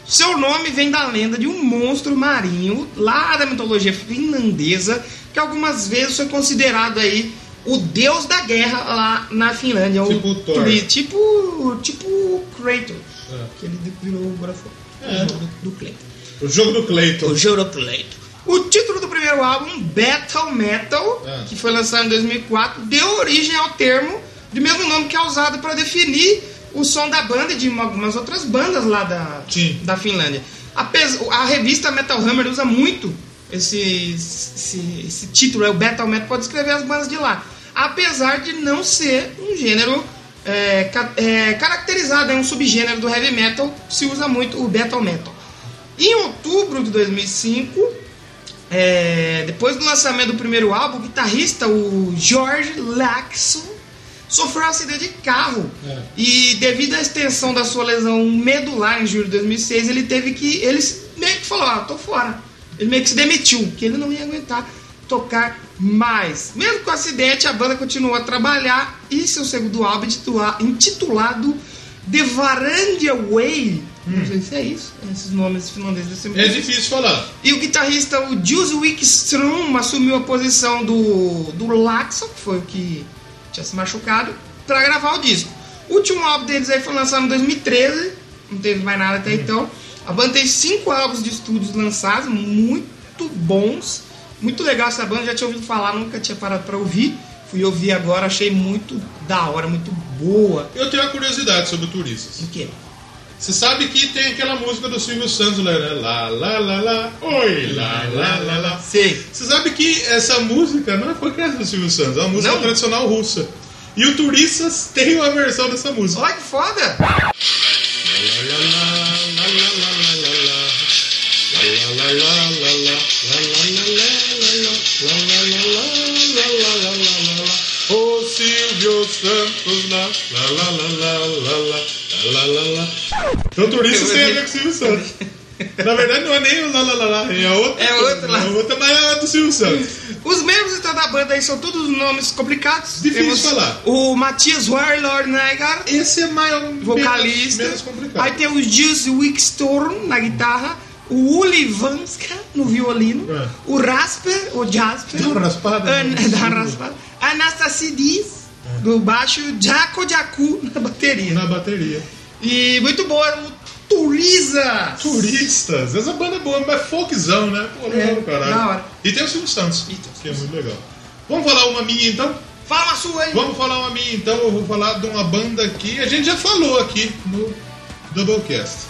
Seu nome vem da lenda de um monstro marinho lá da mitologia finlandesa, que algumas vezes foi considerado aí o deus da guerra lá na Finlândia. Tipo o Thor. Tipo, tipo Kratos, É. que ele virou o War, É. o jogo do Kratos. O jogo do Clayton. O jogo do Kratos. O título do primeiro álbum, Battle Metal, É. que foi lançado em 2004, deu origem ao termo de mesmo nome que é usado para definir o som da banda e de algumas outras bandas lá da, Sim. da Finlândia. Apes- a revista Metal Hammer usa muito esse, esse, esse título, é o Battle Metal, pode escrever as bandas de lá. Apesar de não ser um gênero é, é, caracterizado, é um subgênero do heavy metal, se usa muito o Battle Metal. Em outubro de 2005, é, depois do lançamento do primeiro álbum, o guitarrista, o George Laxon, sofreu um acidente de carro. É. E devido à extensão da sua lesão medular em julho de 2006, ele teve que. Ele meio que falou: Ah, tô fora. Ele meio que se demitiu, que ele não ia aguentar tocar mais. Mesmo com o acidente, a banda continuou a trabalhar e seu segundo álbum, intitula- intitulado The Varandia Way. Não sei se é isso, esses nomes finlandeses. É difícil falar. e o guitarrista, o Jules Wickstrom, assumiu a posição do, do Laxon, que foi o que tinha se machucado, para gravar o disco. O último álbum deles aí foi lançado em 2013, não teve mais nada até então. A banda tem cinco álbuns de estúdios lançados, muito bons. Muito legal essa banda, já tinha ouvido falar, nunca tinha parado para ouvir. Fui ouvir agora, achei muito da hora, muito boa. Eu tenho uma curiosidade sobre turistas. O quê? Você sabe que tem aquela música do Silvio Santos, né? Lá, lá, lá, lá, oi, lá, lá, lá, lá. Sei. Você sabe que essa música não foi criada do Silvio Santos, é uma música Não? tradicional russa. E o Turistas tem uma versão dessa música. Olha que foda! O Silvio Santos, lá, lá, lá, lá, lá, lá, lá, lá, lá. Então Turistas tem a ver com o Silvio Santos. Na verdade não é nem o lá, lá, lá, lá, é outra. É outra lá. É outra, mas é a do Silvio Santos. Os membros então, da banda aí são todos nomes complicados. Difícil Temos falar. O Matias Warlord Nygaard, Esse é maior, vocalista. menos, menos complicado. Aí tem o Jules Wickstorm na guitarra. O Uli Vanska no violino. É. O Rasper, o Jasper. Dá uma raspada, An- né? dá uma raspada. Anastasidis do baixo. Jaco Jacu na bateria. Na bateria. E muito boa. O Turiza. Turistas, essa banda é boa, mas é folkzão, né? Pô, legal É, caralho. da hora. E tem o Silvio Santos, E que é muito legal. Vamos falar uma minha então? Fala uma sua aí. Vamos falar uma minha então, eu vou falar de uma banda que a gente já falou aqui no Doublecast.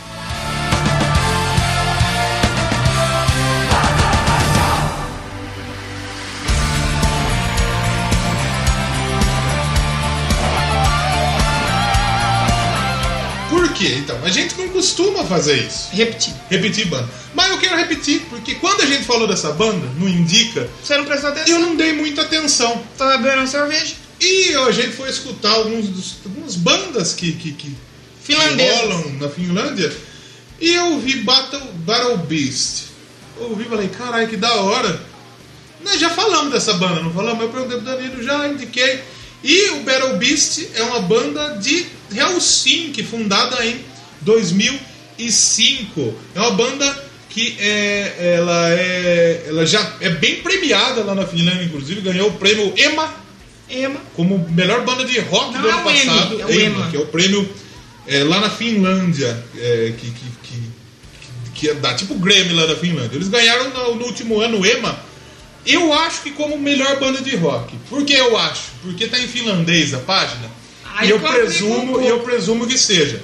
Quê? Então, a gente não costuma fazer isso. Repetir. Repetir banda. Mas eu quero repetir, porque quando a gente falou dessa banda, no Indica, Você não prestou atenção? eu não dei muita atenção. Tava bebendo cerveja. E a gente foi escutar alguns dos, algumas bandas que, que, que, rolam na Finlândia. E eu ouvi Battle, Battle Beast. Eu ouvi e falei, caralho, que da hora. Nós já falamos dessa banda, não falamos? Eu perguntei pro Danilo, já indiquei. E o Battle Beast é uma banda de Helsinki, fundada em 2005. É uma banda que é, ela, é, ela já é bem premiada lá na Finlândia, inclusive, ganhou o prêmio EMA Ema. como melhor banda de rock Não, do é ano Emmy, passado, é o EMA, EMA. que é o prêmio é, lá na Finlândia, é, que, que, que, que é da tipo Grammy lá da Finlândia. Eles ganharam no, no último ano o EMA. Eu acho que como melhor banda de rock. Por que eu acho? Porque tá em finlandês a página. Aí e eu um presumo, eu presumo que seja.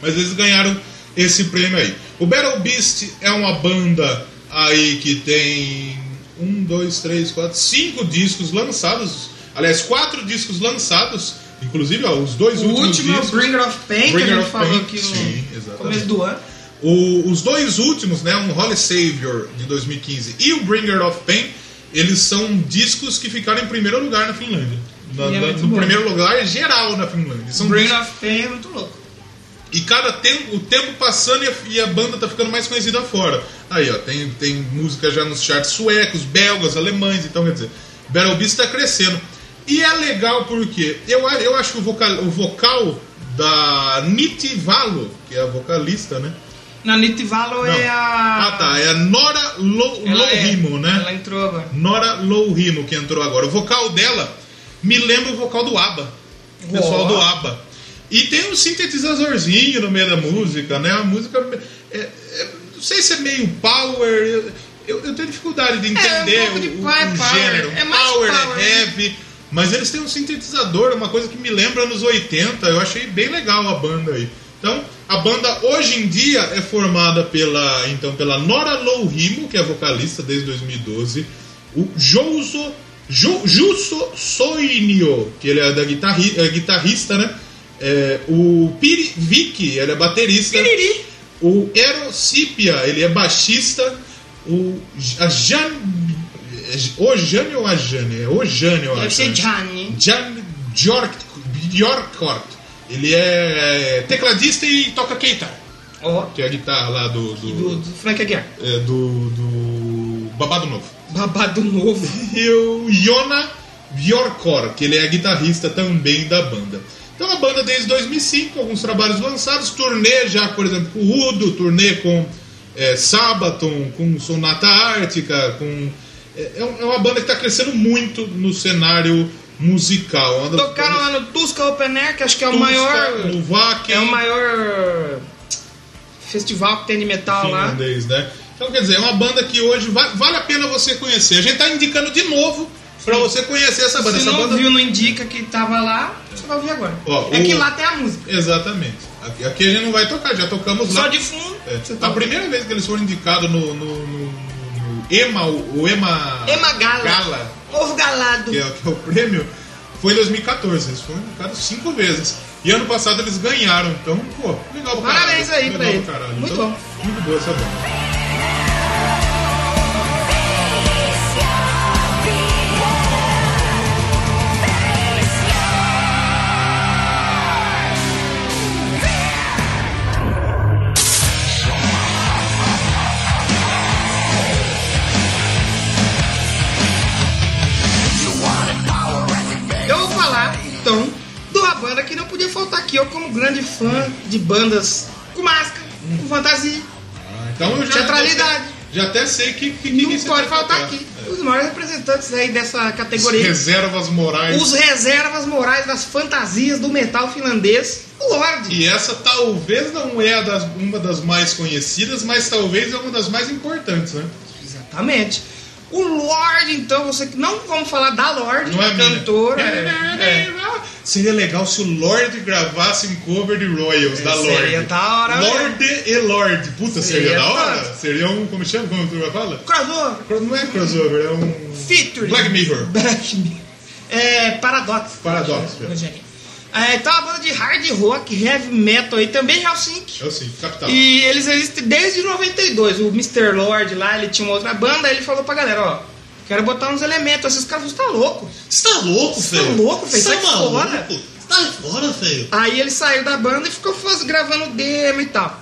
Mas eles ganharam esse prêmio aí. O Battle Beast é uma banda aí que tem um, dois, três, quatro, cinco discos lançados. Aliás, quatro discos lançados. Inclusive, ó, os dois O últimos último é o discos. Bringer of Pain, que a Bringer gente falou Pain, aqui no sim, começo do ano. O- os dois últimos, né, um Holy Savior de 2015 e o Bringer of Pain, eles são discos que ficaram em primeiro lugar na Finlândia. Na- é na- no bom. primeiro lugar geral na Finlândia. São Bringer of Pain é muito louco. e cada tempo, o tempo passando e a, e a banda tá ficando mais conhecida fora. Aí, ó, tem, tem música já nos charts suecos, belgas, alemães, então quer dizer, Battle Beast tá crescendo. E é legal porque eu, eu acho que o vocal, o vocal da Niti Valo, que é a vocalista, né? Na Nitivalo é a. Ah, tá, é a Nora Lo- Ela é- né? Ela entrou agora. Nora Lohimo que entrou agora. O vocal dela me lembra o vocal do ABBA. O pessoal do ABBA. E tem um sintetizadorzinho no meio da música, né? A música. É, é- não sei se é meio power. Eu, eu- eu tenho dificuldade de entender É, um de o, o- power, o gênero. É mais power, power, é heavy. Mas eles têm um sintetizador, uma coisa que me lembra anos 80. Eu achei bem legal a banda aí. Então, a banda hoje em dia é formada pela, então, pela Nora Lohimo, que é vocalista desde 2012, o Jouso, Ju, Jusso Soinio, que ele é da guitarri, é guitarrista, né? É, o Piri Vicky, ele é baterista. Piriri. O Erocipia, ele é baixista. O a Jan, o Jane ou a Jane? É o Jane, eu Deve acho. ser né? Johnny. Jan Bjork, Bjorkort. Ele é tecladista e toca keitar, Ó. que é a guitarra lá do do, Do, do Frank Aguiar. é, do, do Babado Novo. Babado novo. E o Jona Bjorkor, que ele é guitarrista também da banda. Então a banda desde 2005, alguns trabalhos lançados, turnê já, por exemplo, com o Udo, turnê com é, Sabaton, com Sonata Ártica, com... É, é é uma banda que está crescendo muito no cenário musical. Uma Tocaram lá no Tusca Open Air, que acho que é o Tuska, maior. No Wacken, É o maior festival que tem de metal lá. finlandês, né? Então, quer dizer, é uma banda que hoje va- vale a pena você conhecer. A gente tá indicando de novo pra você conhecer essa banda. Se essa não banda viu, não indica que tava lá, você vai ouvir agora. Ó, é o- que lá tem a música. Exatamente. Aqui, aqui a gente não vai tocar, já tocamos lá. Só de fundo, É. você A primeira vez que eles foram indicados no, no- no- no EMA, o EMA, Ema Gala. Ovo galado. que, é, que é o prêmio, foi em 2014. Eles foram indicados cinco vezes. E ano passado eles ganharam. Então, pô, legal pra caralho. Parabéns aí legal pra ele. caralho. Muito Então, bom. Muito boa essa banda. Podia faltar aqui. Eu, como grande fã de bandas com máscara, com fantasia, Ah, então eu já, Teatralidade. Já, já até sei que, que, que não você pode faltar tocar. aqui. É. Os maiores representantes aí dessa categoria. reservas morais. Os reservas morais das fantasias do metal finlandês, o Lorde. E essa talvez não é das- uma das mais conhecidas, mas talvez é uma das mais importantes, né? Exatamente. O Lorde, então, você que não vamos falar da Lorde, Não é cantora. é, é. Seria legal se o Lorde gravasse um cover de Royals da Lorde. Seria da hora mesmo. Lorde e Lorde. Puta, seria, Seria da hora. top. Seria um. Como chama? Como tu fala? Crossover. Não é crossover, é um. Featuring. Black Mirror. Black Mirror. É, Paradox. Paradox. É, Rogerinho. É, então, a banda de hard rock, heavy metal aí, também em Helsinki. É assim, capital. E eles existem desde 92. O Mr. Lord lá, ele tinha uma outra banda, ele falou pra galera, ó, quero botar uns elementos. Esses caras, você tá louco. Você tá louco, Você tá louco, feio? Sai fora. Você tá fora, feio. Aí ele saiu da banda e ficou faz- gravando demo e tal.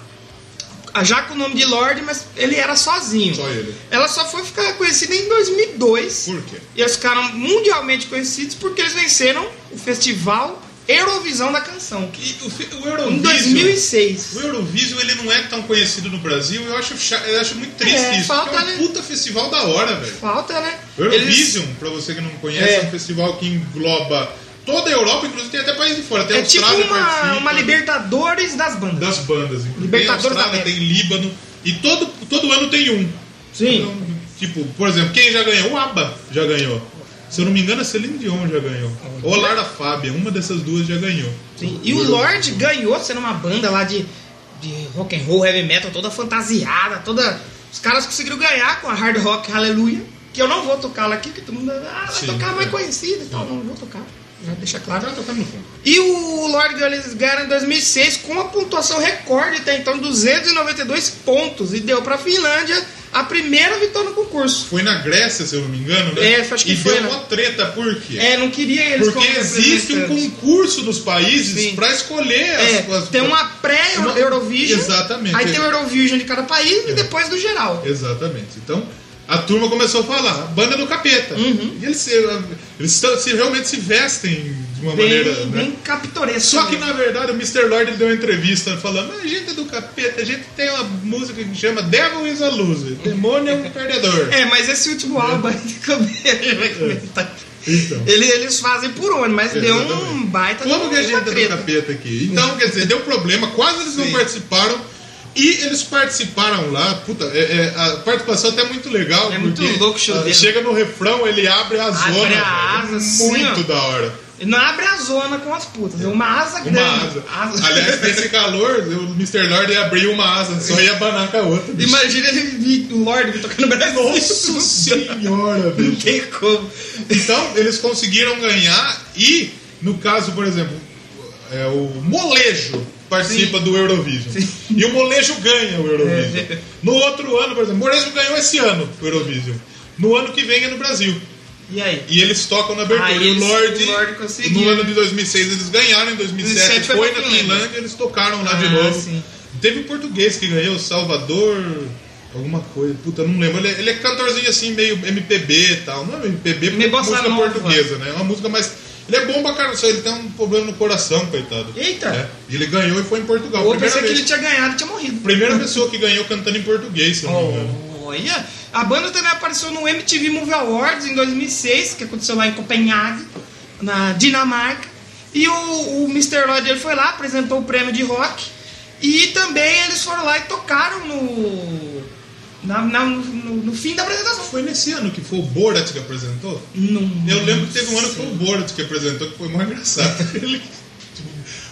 Ah, Já com o nome de Lorde, mas ele era sozinho. Só ele. Ela só foi ficar conhecida em 2002. Por quê? E eles ficaram mundialmente conhecidos porque eles venceram o festival Eurovisão da Canção. E o, o Em Eurovision. 2006. O Eurovision ele não é tão conhecido no Brasil, eu acho, eu acho muito triste É, isso. falta, é um né? puta festival da hora, velho. Falta, né? O Eles- pra você que não conhece, é. É. um festival que engloba toda a Europa, inclusive tem até país de fora. Tem É tipo Austrália uma, participa uma Libertadores das bandas. das bandas. inclusive. Libertadores tem da Austrália, América. tem Líbano. E todo, todo ano tem um. Sim. Então, tipo, por exemplo, quem já ganhou? O ABBA já ganhou. Se eu não me engano, a Celine Dion já ganhou. Ou a Lara Fábia, uma dessas duas já ganhou. Sim. E o Lorde ganhou sendo uma banda lá de, de rock and roll, heavy metal, toda fantasiada, toda. Os caras conseguiram ganhar com a hard rock Hallelujah, que eu não vou tocar lá aqui, que todo mundo ah, vai Sim, tocar mais é. conhecida e tal. Não, não vou tocar. Já deixa claro. Já tocando no fundo. E o eles ganharam em 2006 com uma pontuação recorde até então, 292 pontos. E deu pra Finlândia a primeira vitória no concurso. Foi na Grécia, se eu não me engano, né? É, acho que e foi, deu né? uma treta, por quê? É, não queria eles Porque existe um concurso nos países pra escolher É, as, as tem uma pré-Eurovision. Exatamente. Aí tem o Eurovision de cada país e É. depois do geral. Exatamente. Então, a turma começou a falar, banda do capeta. Uhum. E eles, eles se- realmente se vestem de uma Bem, maneira. né? bem capitoresco. Só que mesmo. na verdade o Mr. Lord ele deu uma entrevista falando: "Mas a gente é do capeta, a gente tem uma música que chama Devil is a Loser, Demônio é um perdedor. É, mas esse último álbum aí que gente vai comentar. Então. Ele- Eles fazem por onde, mas deu um Exatamente. baita Como que a gente é do capeta aqui? Então, quer dizer, deu problema, quase eles não Sim. participaram. E eles participaram lá, puta, é- é, a participação até é muito legal. É muito porque, louco o ah. Chega no refrão, ele abre a Abre zona. a velho. asa, assim, muito ó. da hora. Não abre a zona com as putas, é uma asa grande. Uma asa. Aliás, nesse calor, o Mr. Lord ia abrir uma asa, só ia abanar com a outra. bicho. Imagina ele vir, o Lorde vir tocando Brasil. Nossa senhora, Não bicho. tem como. Então, eles conseguiram ganhar e, no caso, por exemplo, é, o Molejo participa do Eurovision. E o Molejo ganha o Eurovision. É. No outro ano, por exemplo, o Molejo ganhou esse ano o Eurovision. No ano que vem é no Brasil. E aí? E eles tocam na abertura. Ah, e o eles- Lorde, o Lorde no ano de 2006 eles ganharam, em 2007 2007 foi na Finlândia. Eles tocaram lá de Ah, novo. sim. Teve um português que ganhou, Salvador, alguma coisa, puta, não lembro. Ele, é- ele é cantorzinho assim, meio MPB e tal. Não é MPB, porque é música nova. portuguesa, né? É uma música mais. Ele é bom pra caramba, só ele tem um problema no coração, coitado. Eita! É. Ele ganhou e foi em Portugal. Primeira, pensei que vez, ele tinha ganhado e tinha morrido. primeira pessoa que ganhou cantando em português, se eu não me engano. Olha, a banda também apareceu no MTV Movie Awards em 2006, que aconteceu lá em Copenhague, na Dinamarca. E o, o Mr. Lloyd foi lá, apresentou o prêmio de rock. E também eles foram lá e tocaram no. Na- na- no, no fim da apresentação. Foi nesse ano que foi o Borat que apresentou? Não, Eu lembro que teve um ano que foi o Borat que apresentou, que foi mais engraçado. Ele- tipo,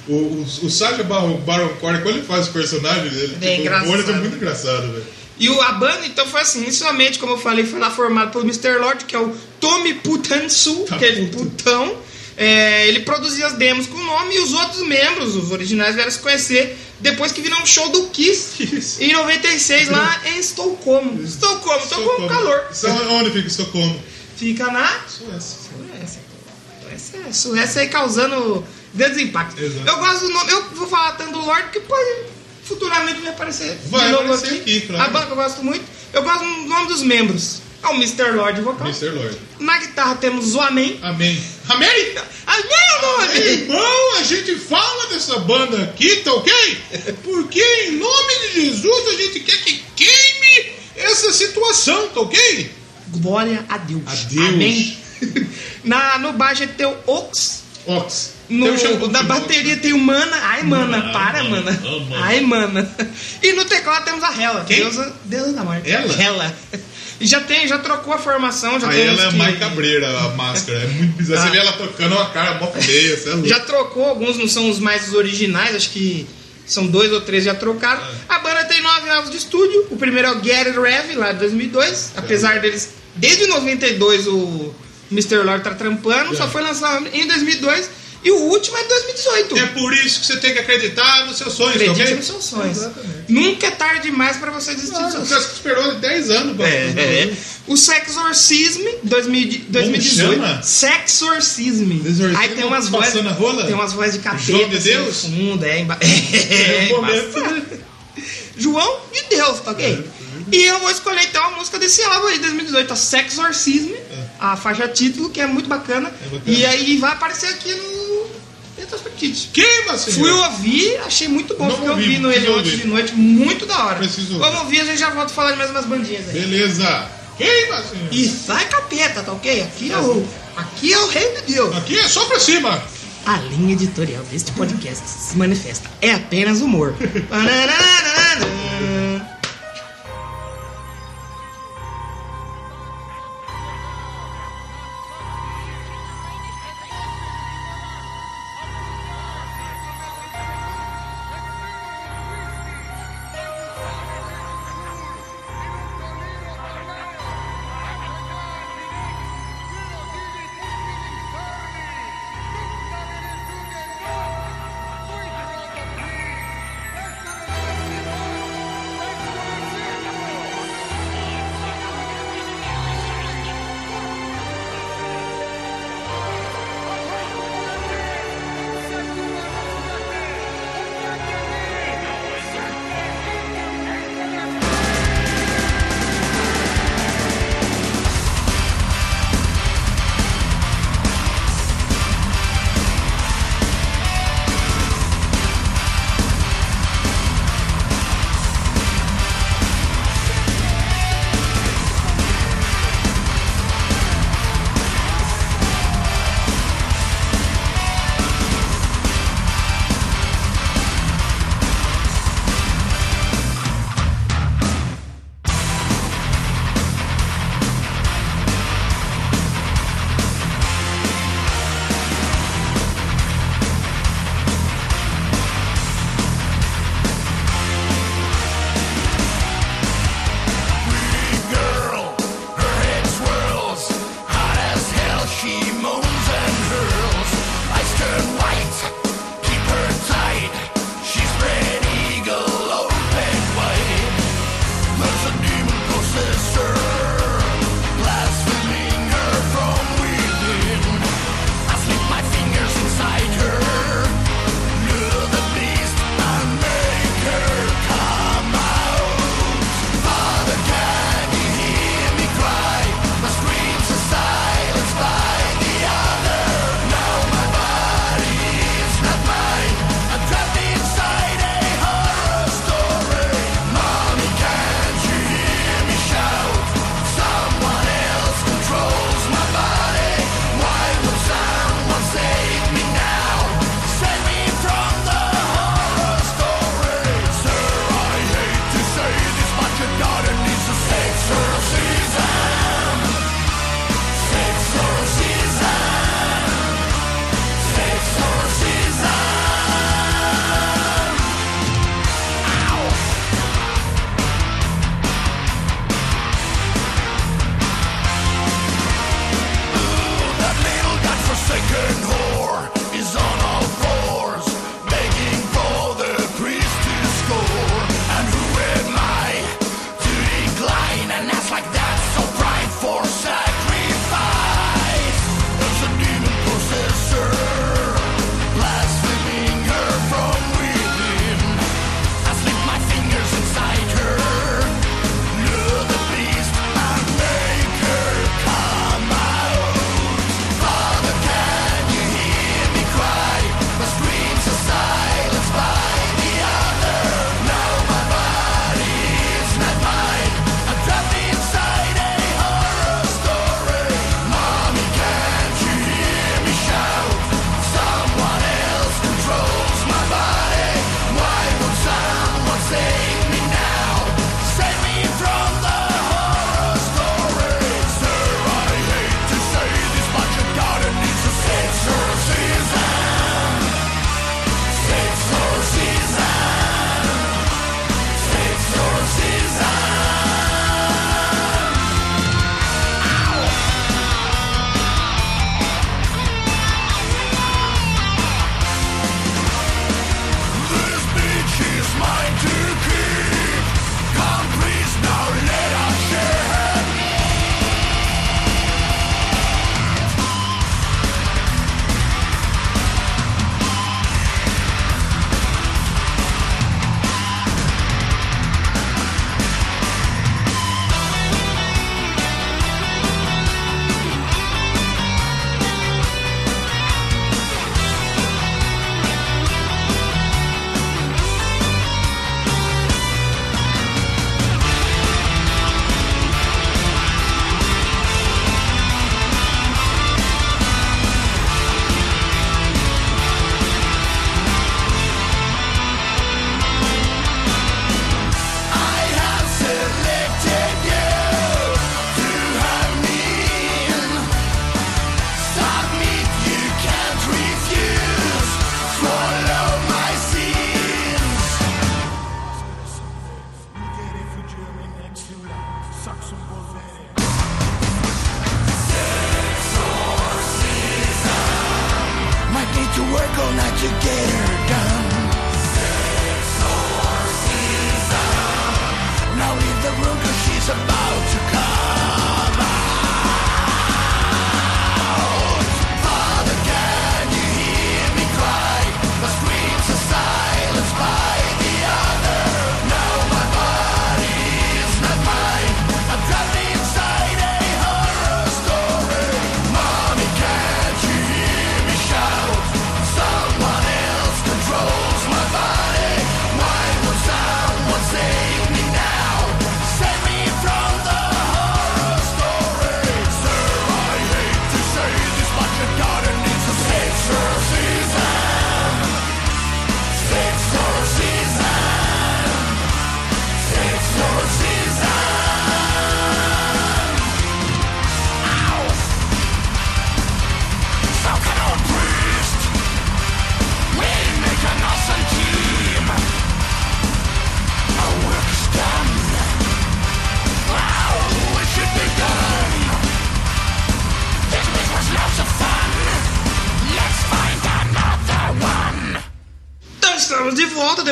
o, o, o Sacha Baron, Baron Cohen, quando ele faz o personagem, ele, É tipo, o Borat é muito engraçado, velho. E o, a banda, então, foi assim, inicialmente, como eu falei, foi lá formado pelo Mr. Lord, que é o Tommy Putansu, Tá que é putão. É, ele produzia as demos com o nome e os outros membros, os originais, vieram se conhecer depois que viram um show do Kiss Kiss. em 96 lá em Estocolmo. Estocolmo, Estocolmo, calor. Então, onde fica Estocolmo? Fica na Suécia. Suécia. Suécia, é- Suécia aí causando grandes impactos. Exato. Eu gosto do nome, eu vou falar tanto do Lorde que pode futuramente vai aparecer Vai de novo aparecer aqui, claro. A banda eu gosto muito. Eu gosto do nome dos membros. É o Mr. Lorde vocal. Mr. Lord. Na guitarra temos o Amém. Amém. Amém? Amém nome! Irmão, a gente fala dessa banda aqui, tá ok? Porque em nome de Jesus a gente quer que queime essa situação, tá ok? Glória a Deus. A Deus. Amém. Na, no baixo tem o Ox. Ox. No, um na bateria tem o Mana. Ai, Mana, Mana, para, Mana, Mana. ah, Mana. Ai, Mana. E no teclado temos a Hela. Quem? Deusa, deusa da morte. Ela? Hela. E já tem, já trocou a formação, já Aí tem ela é que- mais cabreira, a máscara. É muito bizarro. Você Ah. vê ela tocando uma cara mó feia, você é louco. Já trocou, alguns não são os mais originais, acho que são dois ou três já trocaram. É. A banda tem nove álbuns de estúdio. O primeiro é o Get It Rev, lá de 2002. Apesar deles, desde 92 o Mr. Lord tá trampando, É. só foi lançado em 2002. E o último é de 2018. É por isso que você tem que acreditar nos seus sonhos, Acredite ok? nos seus sonhos. Exatamente. Nunca é tarde demais pra você desistir Ah, dos seus Você sonhos. esperou 10 anos É, é. O Sexorcism 2000 2018. chama? Sexorcism. Exorcismo Aí tem umas vozes. Tem umas vozes de capeta. João de assim, Deus? no fundo, é, emba... É, é, um momento. embaçado. João de Deus, tá ok? E eu vou escolher então a música desse álbum aí, 2018, a Sexorcism, a faixa título, que é muito bacana. É bacana. E aí vai aparecer aqui no Retrospectives. Queima, senhor! Fui ouvir, achei muito bom, Não fiquei ouvi, ouvindo ele ontem de noite, muito da hora. Preciso. Vamos ouvir, a gente já volta falando mais umas bandinhas aí. Beleza! Queima, senhor! E sai capeta, tá ok? Aqui é o, aqui é o reino de Deus. Aqui é só pra cima! A linha editorial deste podcast se manifesta. É apenas humor.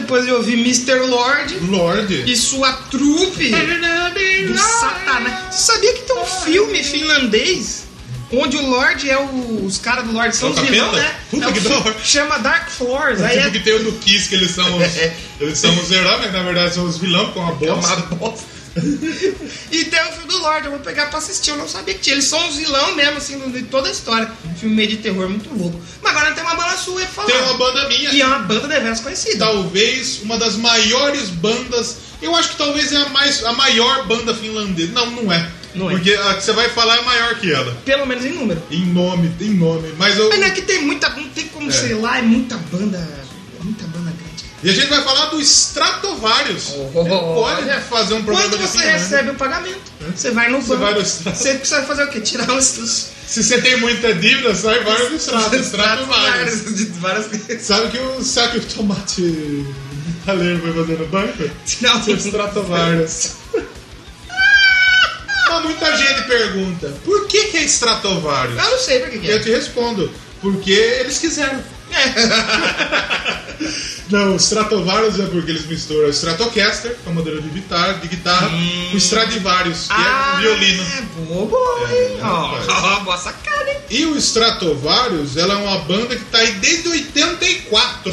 depois de ouvir Mr. Lord Lorde. e sua trupe do Satanás. Você sabia que tem um filme finlandês onde o Lorde é o. Os caras do Lorde são É os vilão, né? Puta é que filme- da hora. Chama Dark Floors. Aí tipo é que tem o do Kiss, que eles são os, eles são os heróis, mas na verdade são os vilões com a É bosta. uma bosta. e tem o filme do Lorde, eu vou pegar pra assistir. Eu não sabia que tinha. Eles são os vilão mesmo, assim, de toda a história. Um filme meio de terror muito louco. Mas agora tem uma pra falar. Tem uma banda minha, Que é uma banda deveras conhecida. talvez uma das maiores bandas. Eu acho que talvez é a, mais, a maior banda finlandesa. Não, não é. Não é. Porque a que você vai falar é maior que ela. Pelo menos em número. Em nome, em nome. Mas eu. Mas não é que tem muita. Não tem como, É. sei lá, é muita banda. E a gente vai falar do Stratovarius. Oh, Você pode olha. fazer um programa Quando você recebe o pagamento, você vai no Você banco. vai no Strato. Você precisa fazer o quê? Tirar os. Se você tem muita dívida, sai vários do Strato. Stratovarius. várias. Sabe que o sabe que o tomate italiano vai fazer no banco? Tirar os Stratovarius. Mas muita gente pergunta, por que, que é Stratovarius? Eu não sei pra que, que Eu é. te respondo, porque eles quiseram. Não, o Stratovarius é porque eles misturam o Stratocaster, que é uma de guitarra, de guitarra com o Stradivarius, que é violino. É boa, boa, hein? É, ó, boa sacada, hein? E o Stratovarius, ela é uma banda que tá aí desde 84.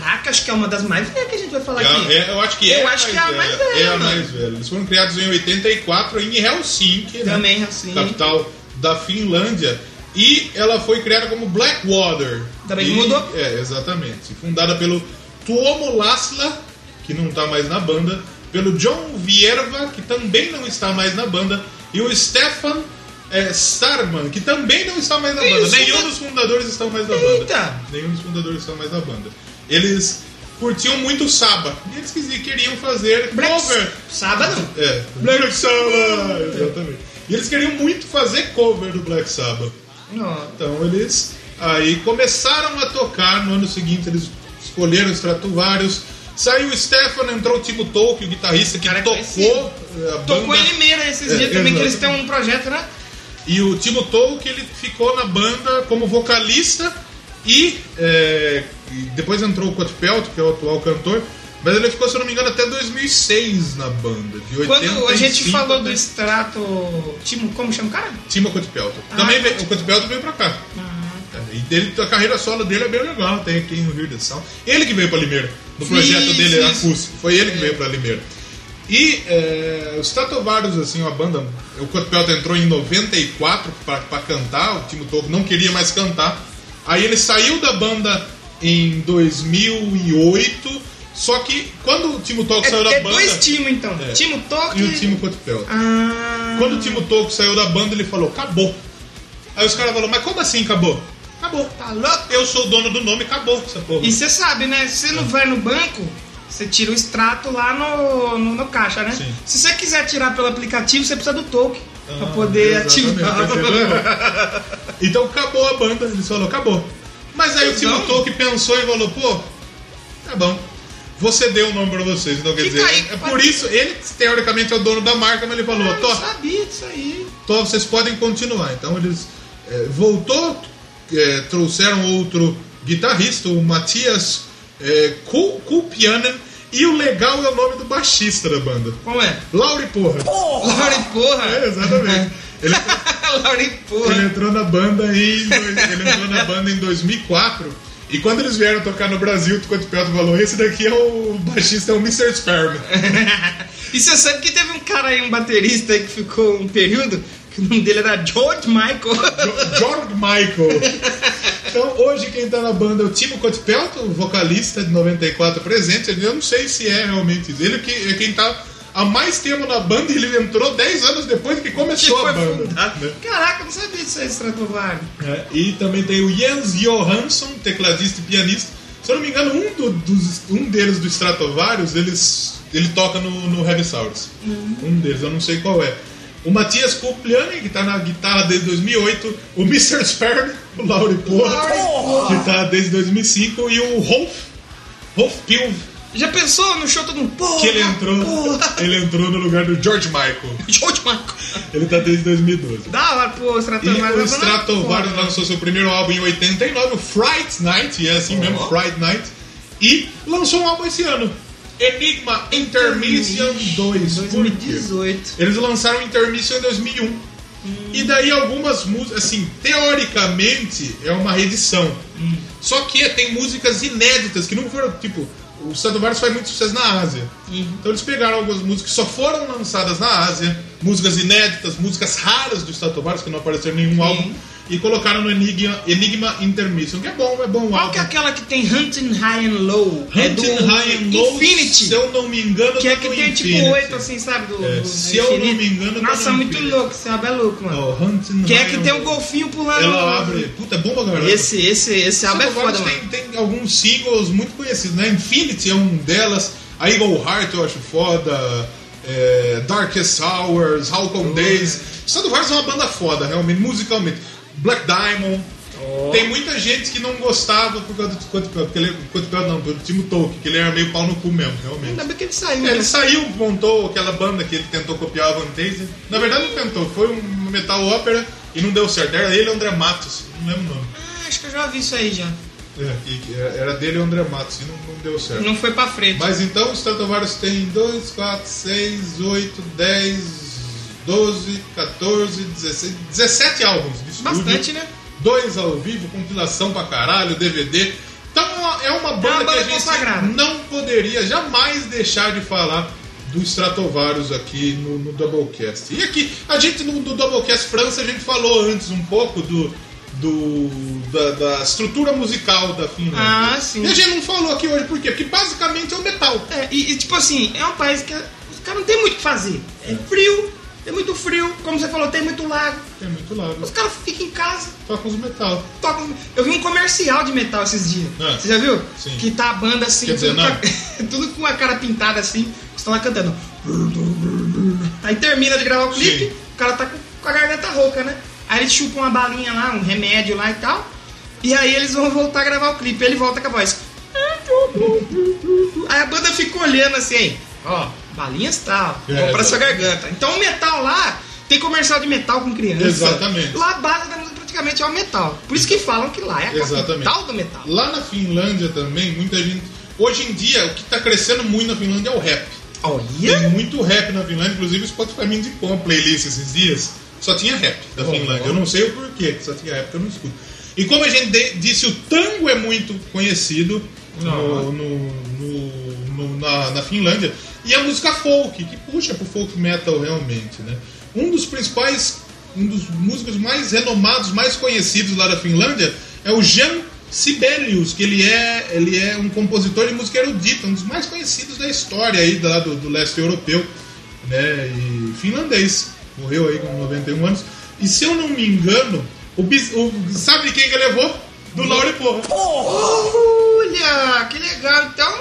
Caraca, acho que é uma das mais velhas que a gente vai falar É, aqui. é, eu acho que é Eu acho que é a mais velha, É a mais velha. Eles foram criados em 84 em Helsinki, né? Também, assim. capital da Finlândia. E ela foi criada como Blackwater. Também E- mudou? É, exatamente. Fundada pelo Tuomo Lasla, que não está mais na banda, pelo John Vierva, que também não está mais na banda, e o Stefan é, Starman, que também não está mais na banda. isso, Nenhum né? dos fundadores estão mais na Eita! banda. Nenhum dos fundadores estão mais na banda. Eles curtiam muito o Saba. E eles queriam fazer Black cover. Sábado? É, Black Sabbath! Exatamente. E eles queriam muito fazer cover do Black Sabbath. Não. Então eles aí começaram a tocar. No ano seguinte eles escolheram Stratovarius. Saiu o Stefan, entrou o Timo Tolkien, o guitarrista que Cara tocou conhecido. a Tocou banda. em Limeira esses É, dias também, que eles têm um projeto, né? E o Timo Tolkien ele ficou na banda como vocalista e, é, depois entrou o Cotpelt, que é o atual cantor. Mas ele ficou, se eu não me engano, até 2006 na banda. De 85 Quando a gente falou do extrato. Timo, como chama o cara? Timo Cotpelto. Ah, Também veio, o Cotpelto veio pra cá. É, E ele, a carreira solo dele é bem legal, tem aqui em Rio de São. Ele que veio pra Limeira, no projeto Isso, dele isso. acústico. Foi ele que veio pra Limeira. E é, os Tatovarios, assim, uma banda. O Cotpelto entrou em 94 pra, pra cantar, o Timo Tolkien não queria mais cantar. Aí ele saiu da banda em 2008. Só que quando o Timo saiu É, da é banda. dois Timo, então. É. Timo E Tolkien. o Timo Cotpelto. Ah. Quando o Timo Tolkien saiu da banda, ele falou, acabou. Aí os caras falaram, mas como assim acabou? Acabou. Tá louco? Eu sou o dono do nome, acabou essa porra. E você sabe, né? Se você não vai no banco, você tira o extrato lá no, no, no caixa, né? Sim. Se você quiser tirar pelo aplicativo, você precisa do token pra Ah, poder exatamente, ativar. Então acabou a banda, eles falaram, acabou. Mas aí o Timo Então- Tolkien pensou e falou, pô, tá bom. você deu o nome pra vocês. Então, quer dizer, aí, é pode- por isso, ele teoricamente é o dono da marca, mas ele falou: Eu Tó, sabia disso aí. Tó, vocês podem continuar. Então, eles é, voltou, é, trouxeram outro guitarrista, o Matias é, Kul- Kulpianen. E o legal é o nome do baixista da banda. Como é? Lauri Porra. Laure Porra. É, exatamente. Ele, Laure Porra. ele entrou na banda em ele entrou na banda em 2004 e quando eles vieram tocar no Brasil, o Pelton falou: esse daqui é o baixista, é o Mr. Sperm. E você sabe que teve um cara aí, um baterista aí que ficou um período, o nome dele era George Michael. George Michael. Então hoje quem tá na banda é o Timo Scott Pelton, o vocalista de 94 presente. Eu não sei se é realmente isso. ele que é quem tá há mais tempo na banda e ele entrou 10 anos depois que que começou foi a banda. fundado. né? Caraca, eu não sabia disso aí, Stratovarius. É, e também tem o Jens Johansson, tecladista e pianista. Se eu não me engano, um, do- dos, um deles do Stratovarius, eles, ele toca no, no Heavy Saurus. Um deles, eu não sei qual é. O Matias Kupliani, que tá na guitarra desde 2008. O Mr. Sperm, o Lauri Porra, que tá desde 2005. E o Rolf, Rolf Pilv, Já pensou no show todo mundo? Porra, que ele entrou, porra. ele entrou no lugar do George Michael. George Michael. Ele tá desde 2012. Da hora, pô, o E Stratovarius. o é Stratovarius lançou seu primeiro álbum em 89, o Fright Night, e é assim mesmo, Fright Night. E lançou um álbum esse ano, Enigma Intermission 2. Por quê? 2018. Eles lançaram Intermission em 2001. E daí algumas músicas, assim, teoricamente é uma reedição. Só que tem músicas inéditas que não foram, tipo, o Stratovarius faz muito sucesso na Ásia. Então eles pegaram algumas músicas que só foram lançadas na Ásia, músicas inéditas, músicas raras do Stratovarius que não apareceram em nenhum álbum, e colocaram no Enigma, Enigma Intermission, que é bom, é bom Qual álbum. que é aquela que tem Hunting High and Low? é do Hunting High and Low, Infinity. se eu não me engano, Que é tá que tem tipo Infinity. oito, assim, sabe? Do, É, do- se do eu não me engano, tá Nossa, no muito Infinity. louco, esse álbum é louco, mano. Ó, Hunting Que é High que and tem o Low. golfinho pulando. Ela abre. Puta, é bom pra caralho. Esse, esse, esse álbum é foda, mano. tem, tem alguns singles muito conhecidos, né? Infinity é um delas. A Eagle Heart eu acho foda. É, Darkest Hours, How Come Days. Stratovarius é uma banda foda, realmente, musicalmente. Black Diamond. Tem muita gente que não gostava por causa do Pelton, porque ele Scott Pelton não, do Timo Tolkien, que ele era meio pau no cu mesmo, realmente. Ainda bem que ele saiu, É, né? ele saiu, montou aquela banda que ele tentou copiar a Van Taser. Na verdade não tentou, foi um metal ópera e não deu certo. Era ele e André Matos, não lembro o nome. Ah, acho que eu já vi isso aí já. É, e era- dele o André Matos e não, não deu certo. Não foi pra frente. Mas então o Stratovarius tem 2, 4, 6, 8, 10, 12, 14, 16, 17 álbuns de estúdio. Bastante, né? Dois ao vivo, compilação pra caralho, DVD. Então é uma banda, banda que a gente consagrada. não poderia jamais deixar de falar do Stratovarius aqui no, no Doublecast. E aqui, a gente no, no Doublecast França, a gente falou antes um pouco do, do da, da estrutura musical da Finlândia. Ah, sim. E a gente não falou aqui hoje, por quê? Porque basicamente é o metal. É, e, e, tipo assim, é um país que os caras não tem muito o que fazer. É frio, tem muito frio, como você falou, tem muito lago. É muito lado. Os caras ficam em casa, Toca os metal. tocam. Eu vi um comercial de metal esses dias. Ah, Você já viu? sim. Que tá a banda assim, Quer dizer, tudo, com a, tudo com a cara pintada assim, estão lá cantando. Aí termina de gravar o clipe, Sim. o cara tá com a garganta rouca, né? Aí eles chupam uma balinha lá, um remédio lá e tal. E aí eles vão voltar a gravar o clipe. Ele volta com a voz. Aí a banda fica olhando assim, ó, balinhas tal, É, pra sua garganta. Então o metal lá tem comercial de metal com criança. Exatamente. Lá a base da música praticamente é o metal. Por isso que falam que lá é a Exatamente. capital do metal. Lá na Finlândia também, muita gente. Hoje em dia, o que tá crescendo muito na Finlândia é o rap. Tem Olha! muito rap na Finlândia, inclusive o Spotify me indicou uma playlist esses dias, só tinha rap da Finlândia. Eu não sei o porquê, só tinha rap que eu não escuto. E como a gente disse, o tango é muito conhecido no, no- no- na, na Finlândia. E a música folk, que puxa pro folk metal realmente, né? Um dos principais, um dos músicos mais renomados, mais conhecidos lá da Finlândia é o Jan Sibelius, que ele é, ele é um compositor de música erudita, um dos mais conhecidos da história aí do, do leste europeu, né? E finlandês. Morreu aí com 91 anos. E se eu não me engano, o, bis- o- sabe quem que levou? Do Laure Porra. Olha, que legal. Então,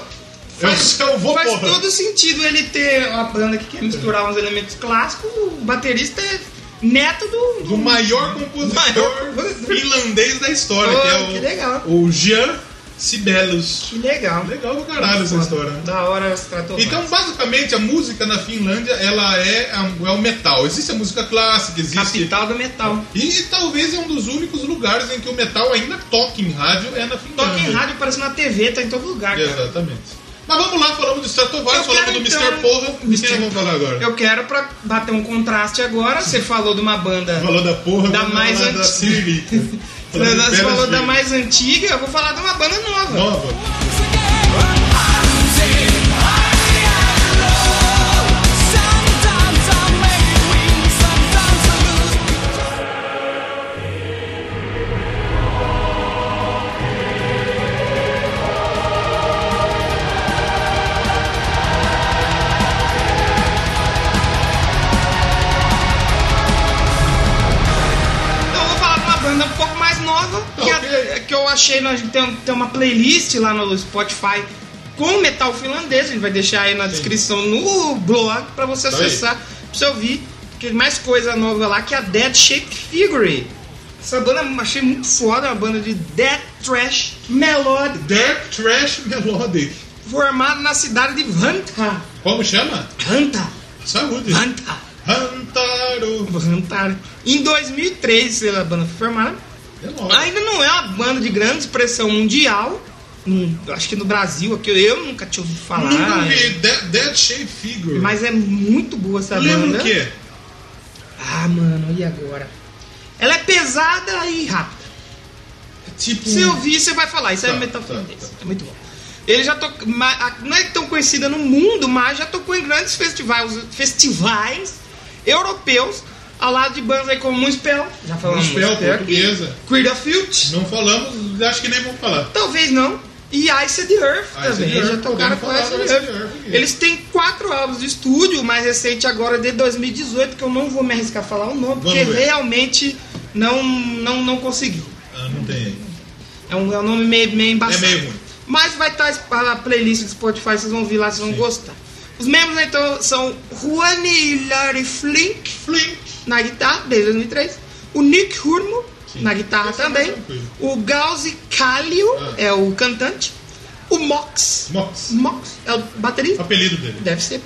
É o seu vô faz Porra. todo sentido ele ter uma banda que quer misturar uns elementos clássicos. O baterista é neto do, Do maior compositor Maior finlandês da história, Oh, que é o, que legal. o Jan Sibelius. Que legal. Legal pra caralho essa história. né? Da hora se tratou Então, basicamente, a música na Finlândia, ela é, é o metal. Existe a música clássica, existe... Capital do metal. E talvez é um dos únicos lugares em que o metal ainda toca em rádio, é na Finlândia. Toca em rádio, parece na TV, tá em todo lugar, cara. Exatamente. Mas vamos lá, falamos do Stratovarius, falamos quero, do então, Mr. Porra. De quem vamos falar agora? Eu quero pra bater um contraste agora. Você falou de uma banda. Falou da porra, Da mais antiga. Siririca. Falou de Você falou da mais antiga, eu vou falar de uma banda nova. Nova. Achei, nós tem, tem uma playlist lá no Spotify com metal finlandês, a gente vai deixar aí na descrição no blog pra você Tá acessar, pra você ouvir. Tem mais coisa nova lá que é a Dead Shape Figure. Essa banda eu achei muito foda, é uma banda de Death Trash Melodic, Dark Trash Melodic. formada na cidade de Vanta. Como chama? Vanta, Saúde. Vanta. Hantaro. Vanta. Em 2003 a banda foi formada. É. Ainda não é uma banda de grande expressão mundial. Hum, acho que no Brasil, aqui eu nunca tinha ouvido falar. Nunca vi Dead, Dead Shape Figure. Mas é muito boa essa Lembra banda. o quê? Ah, mano, e agora? Ela é pesada e rápida. Tipo. Se ouvir, você vai falar. Isso é Tá, metal tá, finlandês. tá. É muito bom. Ele já tocou. Não é tão conhecida no mundo, mas já tocou em grandes festivais, festivais europeus, ao lado de bandas aí como Moonspell. Já falamos Moonspell, portuguesa. Creed of Filth. Não falamos, acho que nem vamos falar. Talvez não. E Ice the Earth Ice também. the Earth, já tocaram com Ice the Earth. Eles têm quatro álbuns de estúdio, o mais recente agora é de 2018, que eu não vou me arriscar a falar o nome, porque ver. realmente não, não, não consegui. Ah, não tem. É um, é um nome meio, meio embaçado. É meio ruim. Mas vai estar a playlist do Spotify, vocês vão ouvir lá, vocês vão gostar. Os membros então são Juani Larry Flink Flink. na guitarra, desde 2003. O Nick Hurmo Sim. na guitarra é também. O Gauzy Calio Ah. é o cantante. O Mox. Mox. Mox é o baterista. Apelido dele. Deve ser.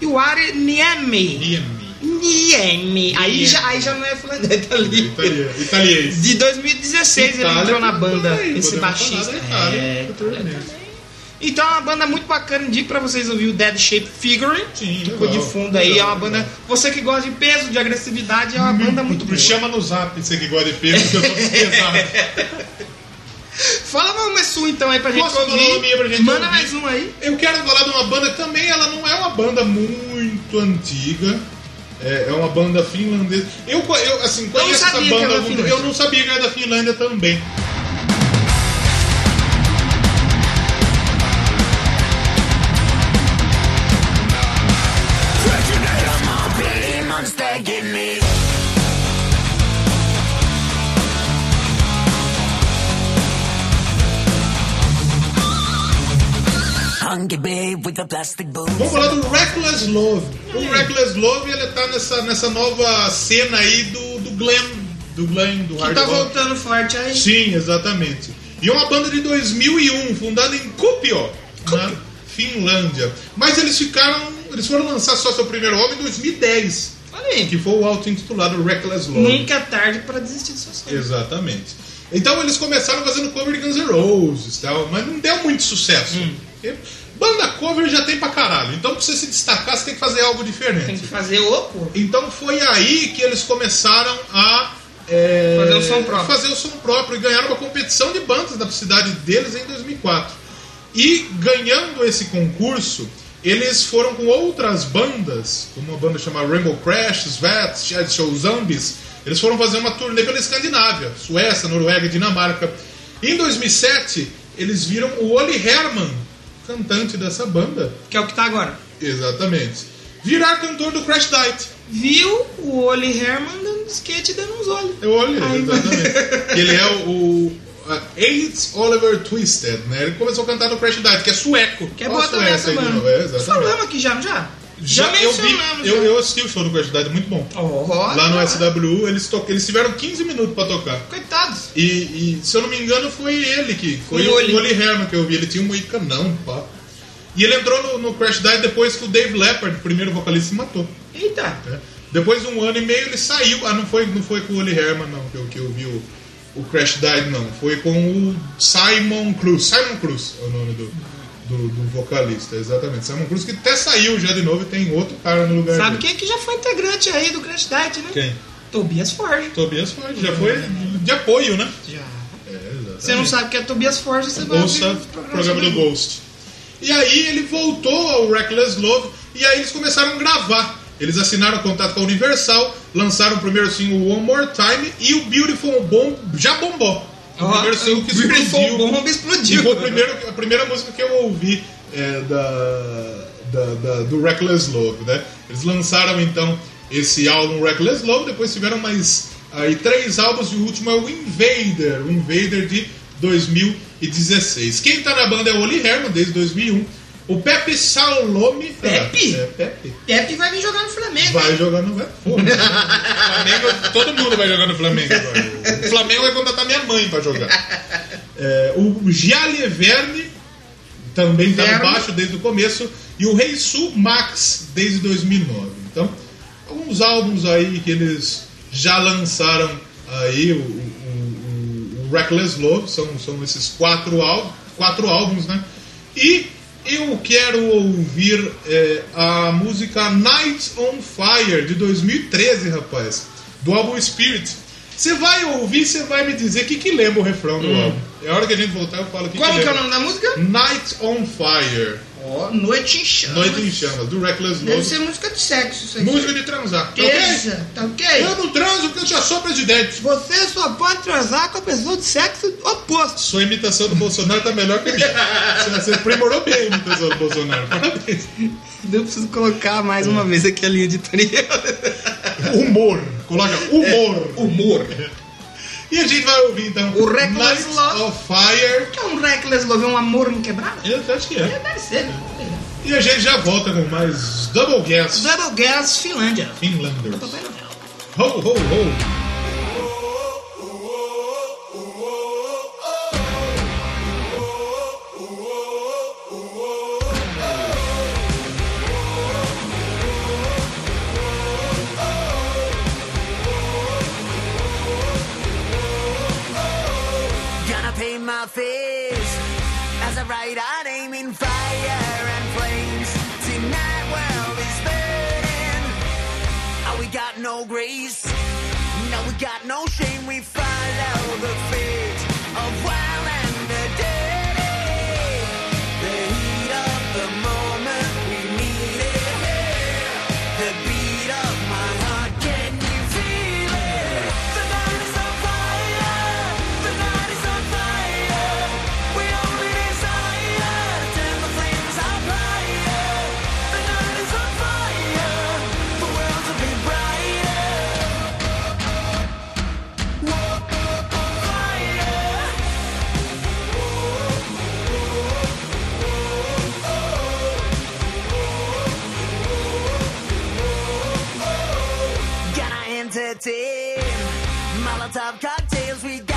E o Ari Niemi. Niemi. Niemi. Aí já, aí já não é finlandês, tá ali. Italia- Italiês. De 2016 ele Itália, entrou na banda, esse baixista. Itália, É, futuramente. Então é uma banda muito bacana, indico pra vocês ouvir o Dead Shape Figure. Sim, Ficou de legal. fundo aí, é uma Legal, banda. legal. Você que gosta de peso, de agressividade, é uma banda muito boa. Chama no zap, você que gosta de peso, que eu tô pesado. Fala uma sua então aí pra gente Posso falar ouvir. uma minha pra gente Manda ouvir? mais um aí. Eu quero falar de uma banda também, ela não é uma banda muito antiga. É, é uma banda finlandesa. Eu, eu assim, conheço essa banda. eu não sabia que era da Finlândia também. Hungry babe with a plastic boot. Vamos falar do Reckless Love. O Reckless Love ele tá nessa, nessa nova cena aí do, do glam, do glam, do Que hard tá rock. voltando forte aí. Sim, exatamente. E é uma banda de 2001, fundada em Kuopio, na Finlândia. Mas eles ficaram, eles foram lançar só seu primeiro álbum em 2010, Aí. que foi o auto-intitulado Reckless Love. Nunca é tarde pra desistir de suas coisas. Exatamente. Então eles começaram fazendo cover de Guns N' Roses, tal, mas não deu muito sucesso. Hum. Banda cover já tem pra caralho. Então pra você se destacar, você tem que fazer algo diferente. Tem que fazer o pô. Então foi aí que eles começaram a é, Fazer o som próprio. fazer o som próprio e ganharam uma competição de bandas da cidade deles em 2004. E ganhando esse concurso, eles foram com outras bandas, como uma banda chamada Rainbow Crash, Svets, Shed Show Zombies. Eles foram fazer uma turnê pela Escandinávia, Suécia, Noruega e Dinamarca. Em 2007, eles viram o Oli Herman, cantante dessa banda, Que é o que tá agora. exatamente, virar cantor do Crash Diet. Viu o Oli Herman dando skate e dando uns olhos. Eu olhei, Ai, exatamente. Ele é o, o uh, Aids Oliver Twisted, né? Ele começou a cantar no Crash Diet, que é sueco. Que é boa também essa novo, é. Falamos aqui já, não já? Já eu vi, eu, já. eu assisti o show do Crash Diet, muito bom. Ó, Lá no SWU, eles, to... eles tiveram 15 minutos pra tocar. Coitados. E, e, se eu não me engano, foi ele que. Foi o Oli. Herman que eu vi. Ele tinha um moicanão, pá. E ele entrou no, no Crash Diet depois que o Dave Leppard, o primeiro vocalista, se matou. Eita. né? Depois de um ano e meio ele saiu. Ah, não foi, não foi com o Oli Herman, não, que eu, que eu vi o, o Crash Diet, não. Foi com o Simon Cruz. Simon Cruz é o nome do, do, do vocalista, exatamente. Simon Cruz, que até saiu já de novo e tem outro cara no lugar Sabe dele. quem que já foi integrante aí do Crash Diet, né? Quem? Tobias Forge. Tobias Forge, já foi de apoio, né? Já. É. Você não sabe que é Tobias Forge, você vai Ouça o programas programa do. Ghost. E aí ele voltou ao Reckless Love e aí eles começaram a gravar. Eles assinaram contato com a Universal, lançaram o primeiro single One More Time e o Beautiful Bomb já bombou. O Ó, primeiro single que o explodiu. Bomb explodiu. Foi o primeiro- a primeira música que eu ouvi é, da, da- da- do Reckless Love, né? Eles lançaram então esse álbum Reckless Love, depois tiveram mais aí três álbuns e o último é o Invader, o Invader de 2016. Quem tá na banda é o Oli Herman desde 2001. O Pepe Salome. Pepe? É, Pepe. Pepe vai vir jogar no Flamengo. Vai jogar no Flamengo, todo mundo vai jogar no Flamengo agora. O Flamengo vai contratar minha mãe pra jogar. É, o Gialie Verne também tá Verne. baixo desde o começo. E o Rei Sul Max desde 2009. Então, alguns álbuns aí que eles já lançaram aí, o, o- o- o Reckless Love, são, são esses quatro, álbum, quatro álbuns, né? E eu quero ouvir é, a música Night on Fire de 2013, rapaz, do álbum Spirit. Você vai ouvir, você vai me dizer o que, que lembra o refrão do álbum. É a hora que a gente voltar, eu falo o que, Como que que é o nome da música? Night on Fire, Ó, Noite em Chamas. Noite em Chamas, do Reckless Deve Love. ser música de sexo isso aí. Música de transar. Tá? Beleza, tá ok? Eu não transo porque eu já sou presidente. Você só pode transar com a pessoa de sexo oposto. Sua imitação do Bolsonaro tá melhor que a minha. Você aprimorou bem a imitação do Bolsonaro. Parabéns. Eu preciso colocar mais uma vez aqui a linha editorial. Humor. Coloca humor. Humor. E a gente vai ouvir então O Reckless Night Love. of Fire. Que é um reckless love, é um amor inquebrável? Eu acho que é. Deve ser. né? E a gente já volta com mais Double Gas Double Gas Finlândia. Papai Noel. Ho, ho, ho. My face as I ride aiming fire and flames. Tonight world is burning. Oh, we got no grace. No, we got no shame. We follow the fate entertain Molotov cocktails, we got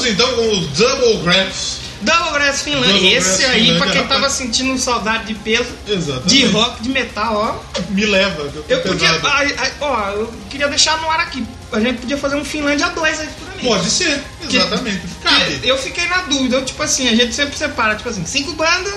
Vamos então com os Double Graphs. Double Grass Finlândia. Double Esse Grass aí, Finlândia, pra quem tava sentindo saudade de peso, Exatamente. de rock, de metal, ó. Me leva, eu Eu podia. ó, eu queria deixar no ar aqui. A gente podia fazer um Finlândia 2 aí futuramente. Pode ser, exatamente. Que Eu fiquei na dúvida, eu, tipo assim, a gente sempre separa, tipo assim, cinco bandas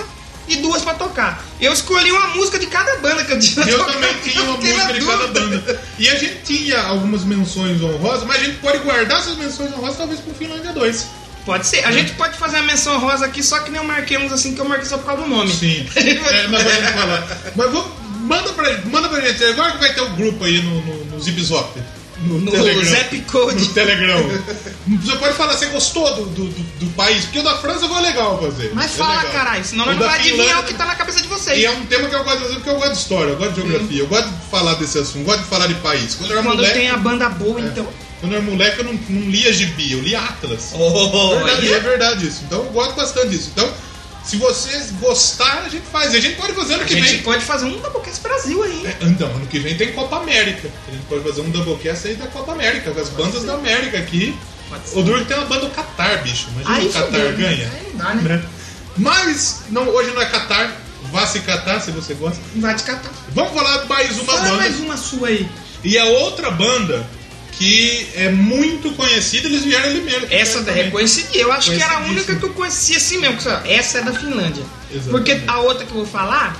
e duas pra tocar. Eu escolhi uma música de cada banda que eu tinha Eu também tinha uma música de cada banda. E a gente tinha algumas menções honrosas, mas a gente pode guardar essas menções honrosas talvez pro Finlândia 2. Pode ser. A gente pode fazer a menção rosa aqui, só que nem uns assim que eu marquei só por causa do nome. Sim. É, nós vamos falar. Mas vamos, manda, pra, manda pra gente. Agora que vai ter o grupo aí no, no, no Zip Zop. No, No Telegram. Zap Code. No Telegram. Você pode falar, você gostou do, do, do, do país? Porque o da França foi legal fazer. Mas É fala, legal. caralho, senão nós não vai adivinhar Finlândia- o que tá na cabeça de vocês. E é um tema que eu gosto de fazer porque eu gosto de história, eu gosto de geografia, eu gosto de falar desse assunto, gosto de falar de país. Quando eu era Quando moleque, tem a banda boa, então. quando eu era moleque eu não, não lia gibi, eu lia Atlas. Oh, verdade, yeah. é verdade isso. Então eu gosto bastante disso. Então, se vocês gostarem, a gente faz. A gente pode fazer ano A que gente vem. pode fazer um Doublecast Brasil aí. É, Então, ano que vem tem Copa América. A gente pode fazer um Doublecast aí da Copa América, com as bandas da América aqui. Pode ser. O Duro tem uma banda do Qatar, bicho. Imagina o Qatar né? ganha. Dá, né? Mas não, hoje não é Qatar. Vá se catar se você gosta. Vai te catar. Vamos falar mais uma Fala banda. mais uma sua aí. E a outra banda que é muito conhecida, eles vieram ali mesmo. Essa daí é conhecidinha. Eu acho que era a única que eu conhecia assim mesmo. Essa é da Finlândia. Exatamente. Porque a outra que eu vou falar,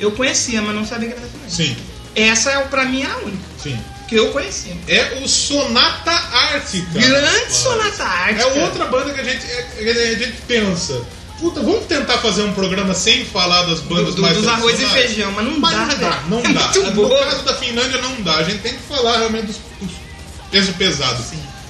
eu conhecia, mas não sabia que era da Finlândia. Sim, Essa, é, pra mim, era a única sim. que eu conhecia. É o Sonata Ártica. Grande. Sonata Ártica. É outra banda que a gente, é- que a gente pensa. Puta, vamos tentar fazer um programa sem falar das bandas Do- do- mais dos arroz e feijão, mas não Mas dá, não dá, não É dá. muito no boa. caso da Finlândia não dá. A gente tem que falar realmente dos, dos peso pesado.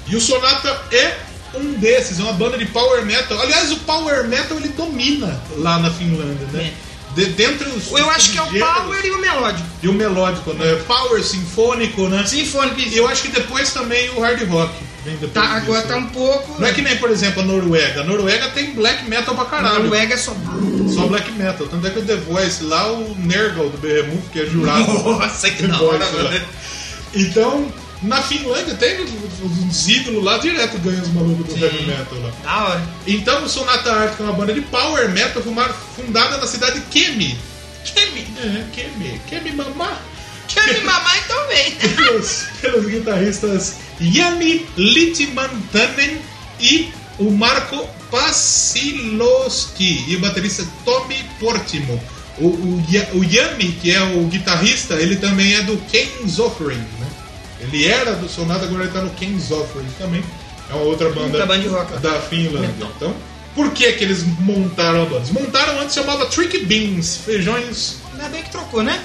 E o Sonata é um desses, é uma banda de power metal. Aliás, o power metal ele domina lá na Finlândia, né? De, dentre os Eu acho que é o Power e o Melódico. e o melódico, né? Power sinfônico, né? Sinfônico. E eu acho que depois também o hard rock vem depois Tá, agora disso, tá né? um pouco. Não é que nem, por exemplo, a Noruega. A Noruega tem black metal pra A caralho. Noruega é só. Só black metal. Tanto é que o The Voice lá, o Nergal do Behemoth, que é jurado. Nossa, que da hora, mano. Então, na Finlândia tem os, os ídolos lá direto ganham os malucos do heavy metal lá. Da hora. Então, o Sonata Ártica é uma banda de power metal fundada na cidade de Kemi. Kemi. É, Kemi. Kemi Mamá. Me mamar então vem. pelos, pelos guitarristas Yami Litmantanen e o Marco Pasiloski e o baterista Tommy Portimo. O, o, o Yami, que é o guitarrista, ele também é do King's Offering, né? Ele era do Sonata, agora ele tá no King's Offering também. É uma outra banda Outra banda de rock. da Finlândia. Então, por que que eles montaram a banda? Eles montaram antes chamava Tricky Beans, feijões Ainda bem que trocou, né?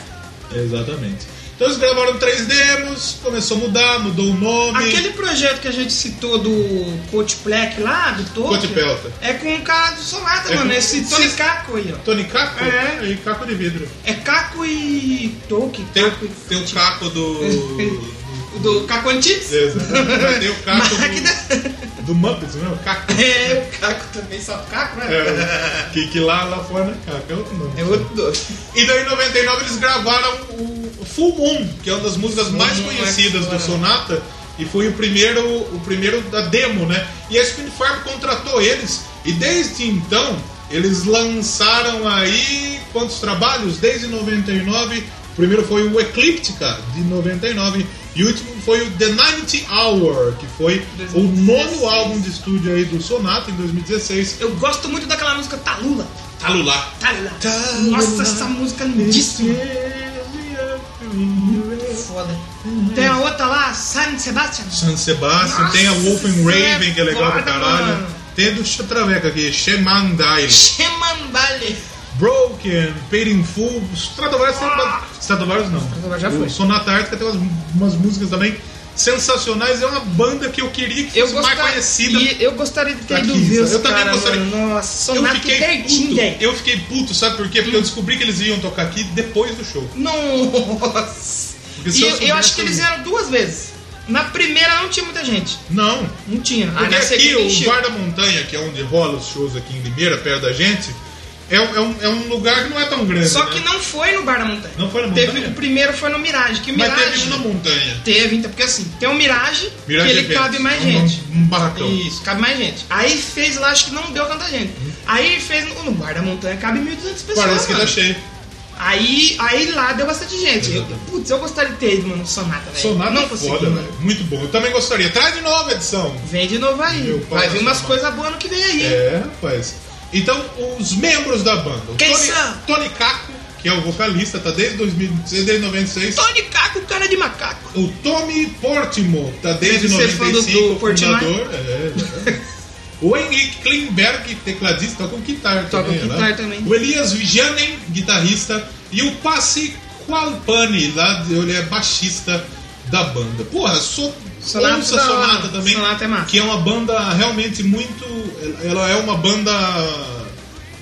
Exatamente. Então eles gravaram três demos, começou a mudar, mudou o nome. Aquele projeto que a gente citou do Coach Black lá, do Tokyo, Coach Pelta. é com o cara do Sonata, É mano. com- Esse Tony Caco aí, ó. Tony Caco? É. E Caco de vidro. É Caco e Toki. Tem Caco e- tem o Caco do. Do Caco? Exatamente. Mas tem o Caco do, do Muppets, não é? O Caco. É, o Caco também, só o Caco, né? É, que, que lá, lá fora não é Caco, é outro nome. É outro doido. E daí em 99 eles gravaram o Full Moon, que é uma das músicas mais Moon é conhecidas do. Sonata. E foi o primeiro, o primeiro da demo, né? E a Spin Farm contratou eles. E desde então, eles lançaram aí quantos trabalhos? Desde 99. O primeiro foi o Ecliptica, de 99. E o último foi o The 90 Hour, que foi o 2016. nono álbum de estúdio aí do Sonata, em 2016. Eu gosto muito daquela música Talula. Talulá. Talula. Nossa, essa música é lindíssima. Foda. Tem a outra lá, San Sebastian. San Sebastian, Nossa, tem a Wolfen Raven, que é legal pra caralho. mano. Tem a do Chatraveca aqui, Shemandai, Chemandale. Broken, Paid in Full, Stratovarius tem uma... Stratovarius não. Stratovarius já o foi. Sonata Ártica tem umas, umas músicas também sensacionais. É uma banda que eu queria que Eu, fosse mais gostar- conhecida. e eu gostaria de ter ido ver Eu também cara, gostaria. mano. Nossa, Eu fiquei pertinho, puto. Eu fiquei puto, sabe por quê? Porque eu descobri que eles iam tocar aqui depois do show. Nossa. E eu eu, eu acho que eles vieram duas vezes. Na primeira não tinha muita gente. Não, Não tinha. Ah, Porque na aqui o. Bar da Montanha, que é onde rola os shows aqui em Limeira, perto da gente, É, um- é um, é um lugar que não é tão grande. Só né? que não foi no Bar da Montanha. Não foi Teve, Montanha? o primeiro foi no Mirage. Que o Mas Mirage. teve um na montanha. Teve, então, porque assim, tem o Mirage, Mirage que ele cabe mais Um- gente. Um barracão. Isso, cabe mais gente. Aí fez lá, acho que não deu tanta gente. Aí fez no, no Bar da Montanha, cabe 1.200 pessoas. Parece que mano. tá cheio. Aí, aí lá deu bastante gente. Eu, putz, eu gostaria de ter ido, mano, no Sonata, velho. Sonata não é consegui, foda, mano. velho. Muito bom. Eu também gostaria. Traz de novo a edição. Vem de novo aí. Vai vir umas coisas boas no que vem aí. É, rapaz. Então, os membros da banda. Quem Tony, são? Tony Caco, que é o vocalista, tá desde 2006, desde 96. Tony Caco, cara de macaco. O Tommy Portimo, tá desde Deve ser fã do- 95, do Portnoy. fundador. É, é. O Henrique Klimberg, tecladista, toca com guitarra Toca também. com né? guitarra também. O Elias Vijanen, guitarrista. E o Passi Qualpani, lá, ele é baixista da banda. Porra, so, Sonata. Sonata também. Sonata é massa. Que é uma banda realmente muito. Ela é uma banda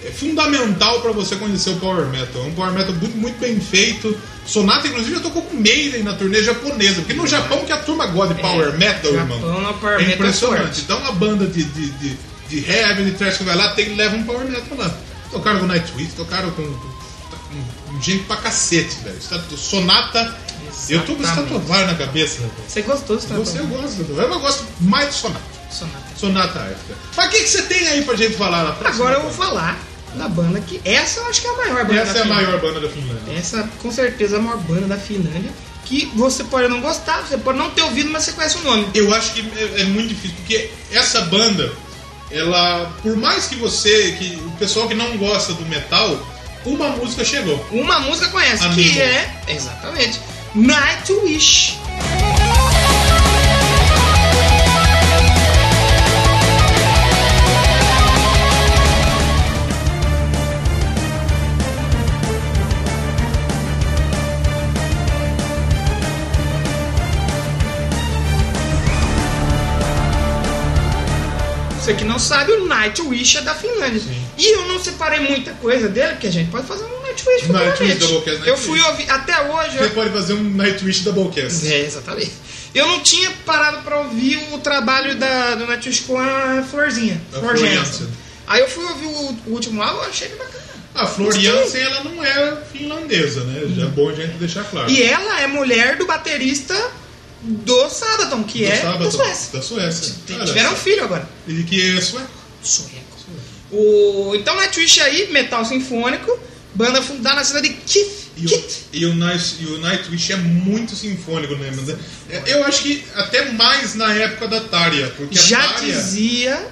é fundamental pra você conhecer o Power Metal. É um Power Metal muito, muito bem feito. Sonata, inclusive, já tocou com Maiden na turnê japonesa. Porque no Japão que a turma gosta de Power Metal, É. Japão irmão. é Power é Metal impressionante. Então, uma banda de, de, de, de heavy, de thrash que vai lá, tem, leva um Power Metal lá. Tocaram com Nightwish, tocaram com, com, com gente pra cacete, velho. Sonata. Eu tô com tatuagem na cabeça, rapaz. Você gostou desse Você eu gosto, do- eu gosto mais de Sonata. Sonata. Sonata Ártica. Mas o que, que você tem aí pra gente falar na próxima? Agora eu vou falar da banda que. Essa eu acho que é a maior banda Essa da é a Finlândia. maior banda da Finlândia. Essa, com certeza, é a maior banda da Finlândia. Que você pode não gostar, você pode não ter ouvido, mas você conhece o nome. Eu acho que é, é muito difícil, porque essa banda, ela, por mais que você, que o pessoal que não gosta do metal, uma música chegou. Uma música conhece, Amigo. que é. Exatamente. Nightwish. Você que não sabe, o Nightwish é da Finlândia. E eu não separei muita coisa dele, porque a gente pode fazer um Nightwish Nightwish. Doublecast Eu Nightwish. fui ouvir, até hoje... Você eu- pode fazer um Nightwish Doublecast. É, exatamente. Eu não tinha parado pra ouvir o trabalho da, do Nightwish com a Florzinha. A Flor. Jansen. Aí eu fui ouvir o, o último álbum, eu achei ele bacana. A Flor Jansen, ela não é finlandesa, né? Já é bom a gente deixar claro. E ela é mulher do baterista do Sabaton, que Do é sábado, da Suécia. Da Suécia. Olha Tiveram um filho agora. Ele que é sueco. Sueco. O, então Nightwish aí, metal sinfônico, banda fundada na cidade de Kith. E o, e, o Night, e o Nightwish é muito sinfônico, né? Mas é- Eu acho que até mais na época da Tária. Porque a Já Tária, dizia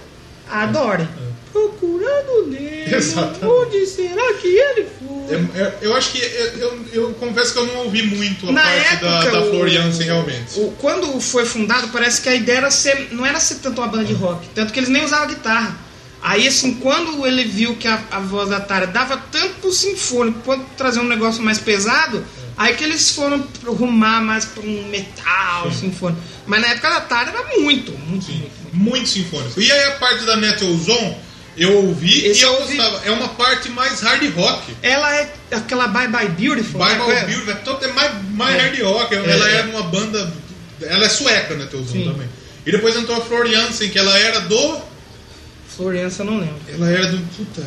a Dory. Procurando Nemo, Exatamente. onde será que ele foi? É- é- eu acho que eu, eu- eu confesso que eu não ouvi muito a Na parte da, época, da Jansen realmente. O- quando foi fundado, parece que a ideia era ser, não era ser tanto uma banda de rock, tanto que eles nem usavam guitarra. Aí, assim, quando ele viu que a, a voz da Tara dava tanto pro sinfônico quanto trazer um negócio mais pesado, aí que eles foram rumar mais pra um metal sinfônico. Mas na época da Tara era muito, muito, Sim, muito. muito sinfônico. E aí a parte da Metal Zone eu ouvi Esse e eu ouvi. gostava. É uma parte mais hard rock. Ela é aquela Bye Bye Beautiful. né? Bible Qual é? Beautiful, é todo- é mais, mais É. hard rock. É, ela é. era uma banda. Ela é sueca, né, Metal Zone Sim. também. E depois entrou a Flor Jansen, que ela era do. Florença, não lembro. Ela era do. Puta.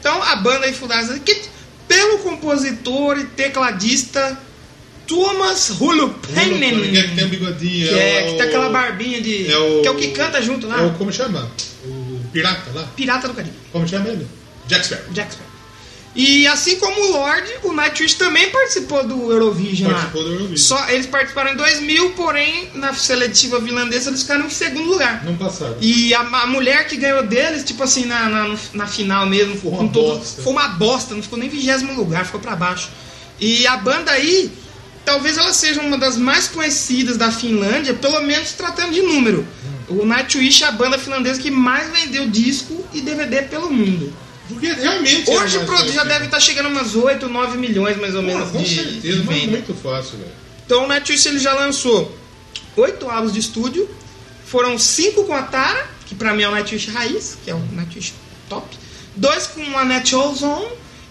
Então a banda aí fundada que- pelo compositor e tecladista Thomas Hulupainen. Que é que tem um bigodinho. Que, é, que o- tem aquela barbinha de. é o- que é o que canta junto lá. É o, como chama? O pirata lá? Pirata do Caribe, Como chama ele? Jack Sparrow. Jack Sparrow. E assim como o Lorde, o Nightwish também participou do Eurovision Participou do Eurovision. Só, eles participaram em 2000, porém na seletiva finlandesa eles ficaram em segundo lugar. Não passaram. E a, a mulher que ganhou deles, tipo assim, na, na, na final mesmo, Foi uma todo- bosta. foi uma bosta, não ficou nem em vigésimo lugar, ficou pra baixo. E a banda aí, talvez ela seja uma das mais conhecidas da Finlândia, pelo menos tratando de número. O Nightwish é a banda finlandesa que mais vendeu disco e DVD pelo mundo. Porque realmente. Hoje mais produto já deve estar chegando a umas 8, 9 milhões mais ou Pô, menos Com de, certeza, de venda. muito fácil, velho. Então o Nightwish ele já lançou oito álbuns de estúdio, foram cinco com a Tara, que pra mim é o Nightwish raiz, que é o Nightwish top, dois com a Natural Zone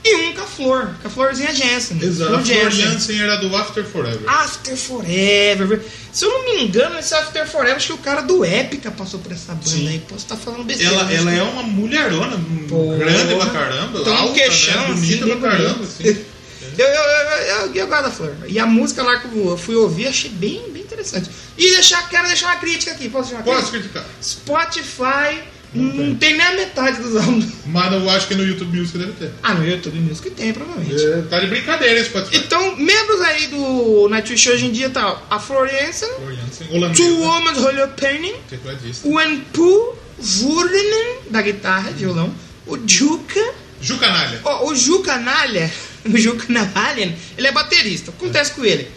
e um com a Flor, com a Florzinha Jensen. Exato. Flor A Flor Jensen. Jansen era do After Forever. After Forever. Se eu não me engano, esse After Forever, acho que o cara do Épica passou por essa banda Sim. aí. Posso estar falando besteira. Ela, ela é uma mulherona, Porra. grande pra caramba, um alta, queixão, né? bonita assim, pra caramba, assim. Eu, eu, eu, eu, eu gosto da Flor. E a música lá que eu fui ouvir, achei bem, bem interessante. E deixar, quero deixar uma crítica aqui. Posso deixar uma Posso crítica? criticar. Spotify não, tem. nem a metade dos álbuns. Mas eu acho que no YouTube Music deve ter. Ah, no YouTube Music tem, provavelmente. É, tá de brincadeira esse Spotify. Então, membros aí do Nightwish hoje em dia tá a Flor Jensen, Flor Jansen, holandesa. Two Women Holopainen, tecladista. o Enpu Vurlinen, da guitarra, violão, o Juka, Ju Canalha. ó, o Juka Nalha, o Juka Nalhalien, ele é baterista. O que acontece com ele?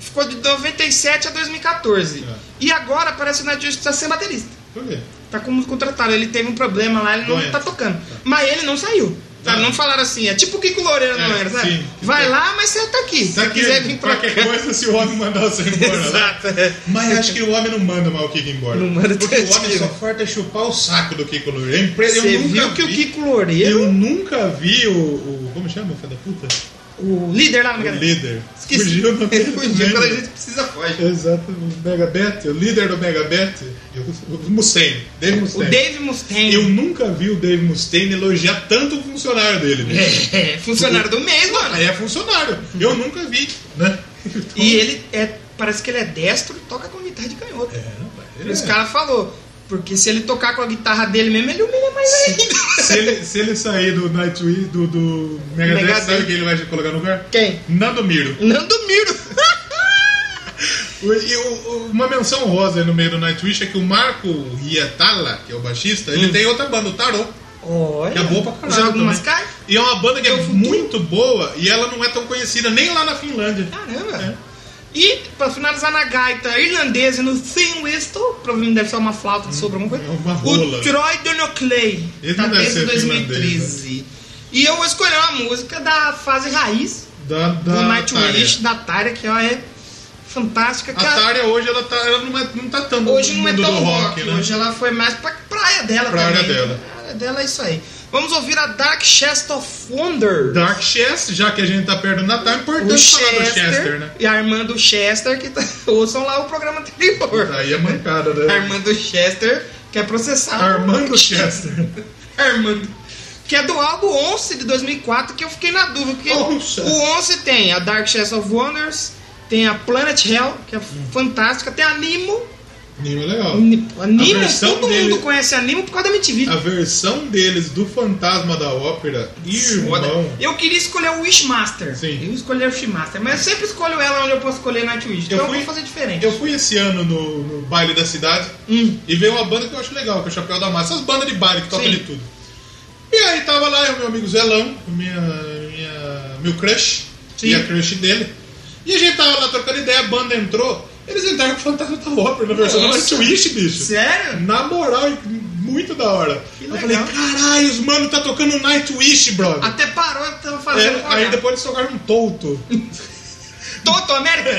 Ficou de 97 a 2014. É. E agora parece que o Nightwish precisa ser baterista. Por quê? Tá como contratado. Ele teve um problema lá, ele não tá tocando. Mas ele não saiu. Sabe? Não. Não falaram assim, é tipo o Kiko Loureiro, É, não era, sabe? sim. Vai lá, mas você tá aqui. Se Tá você aqui, quiser vir pra qualquer cá. coisa, se o homem mandar você embora. lá. Exato. é. Mas acho que o homem não manda mal o Kiko embora. Não manda Porque o homem só farta chupar o saco do Kiko Loureiro. É Você viu que o Kiko Loureiro, Eu nunca vi o. o como chama, filho da puta? O líder lá no O Mega líder. Esqueci. Fugiu no Ele fugiu quando a gente precisa foge. Exato, o Megabet, o líder do Megabet, o Mustaine, Dave O Mustaine. Dave Mustaine. Eu nunca vi o Dave Mustaine elogiar tanto o funcionário dele. bicho. É, funcionário do mês, mano. É funcionário. Eu nunca vi, né? E ele é. Parece que ele é destro e toca com guitarra de canhoto. É, rapaz, Os é. caras falou. Porque se ele tocar com a guitarra dele mesmo, ele humilha mais ainda. se, ele, se ele sair do Nightwish, do, do Megadeth, sabe quem ele vai colocar no lugar? Quem? Nando Miro. Nando Miro. O- e o- o- uma menção rosa aí no meio do Nightwish é que o Marco Riatala, que é o baixista, ele tem outra banda, o Tarot. Olha. Que é boa pra caralho. E é uma banda que é É muito boa e ela não é tão conhecida nem lá na Finlândia. Caramba. E, pra finalizar na gaita irlandesa, no Thin Whistle, provavelmente deve ser uma flauta de sobre alguma coisa. Uma rola. O Troy Donoclay, tá desde ser 2013. E eu vou escolher uma música da fase raiz Da, da do Nightwish, da Tária, que ela é fantástica. A Tária hoje ela, tá, ela não, é, não tá tanto hoje não é tão rock, rock, né? hoje ela foi mais pra praia dela Pra também. dela. A área dela é isso aí. Vamos ouvir a Dark Chest of Wonder. Dark Chest, já que a gente tá perto do Natal, é importante falar do Chester, Chester, né? e a irmã do Chester, que tá, ouçam lá o programa anterior. Aí é mancada, né? Armando Chester quer processar. Armando Chester. Armando. Que é do álbum 11 de 2004, que eu fiquei na dúvida. Porque Onça. o 11 tem a Dark Chest of Wonders, tem a Planet Hell, que é fantástica, tem a Nimo. Nimo é legal. Versão todo dele- mundo conhece a por causa da MTV. A versão deles do Fantasma da Ópera, Foda. irmão. Eu queria escolher o Wishmaster. Sim. Eu escolhi o Wishmaster, mas eu sempre escolho ela onde eu posso escolher Nightwish. Então eu, fui- vou fazer diferente. Eu fui esse ano no, no baile da cidade Hum. e veio uma banda que eu acho legal, que é o Chapéu da Massa. Essas bandas de baile que tocam de tudo. E aí tava lá o meu amigo Zelão, minha, minha, meu crush Sim. e a crush dele. E a gente tava lá trocando ideia, a banda entrou, eles entraram com o Fantasma da Ópera na versão Nossa. Nightwish, bicho. Sério? Na moral, muito da hora. Que eu falei, caralho, os mano tá tocando Nightwish, brother. Até parou, eu tava fazendo. É, aí depois eles tocaram um Touto. Toto América?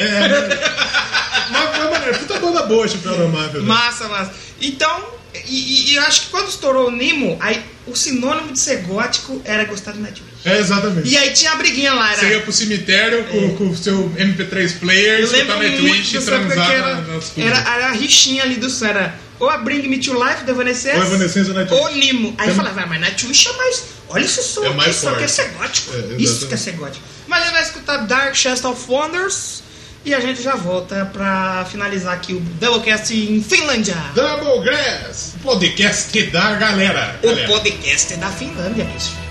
Mas foi maneiro, puta banda boa, Chapéu da Máfia. velho. Massa, massa. Então, e, e- eu acho que quando estourou o Nemo, aí o sinônimo de ser gótico era gostar de Nightwish. É, exatamente. E aí tinha a briguinha lá, Você ia era. pro cemitério com, com o seu MP3 player, escutar Nightwish e transar era, nas era, era a rixinha ali do som, era ou a Bring Me to Life da Evanescence, Ou Evanescence ou ou Nemo. Aí Tem- falava, ah, mas Nightwish é mais. Olha esse som É mais isso é forte. ser gótico. É, isso exatamente. que é ser gótico. Mas gente vai escutar Dark Chest of Wonders e a gente já volta pra finalizar aqui o Doublecast em Finlândia. Double Grass, podcast da galera. O galera. podcast da Finlândia, bicho.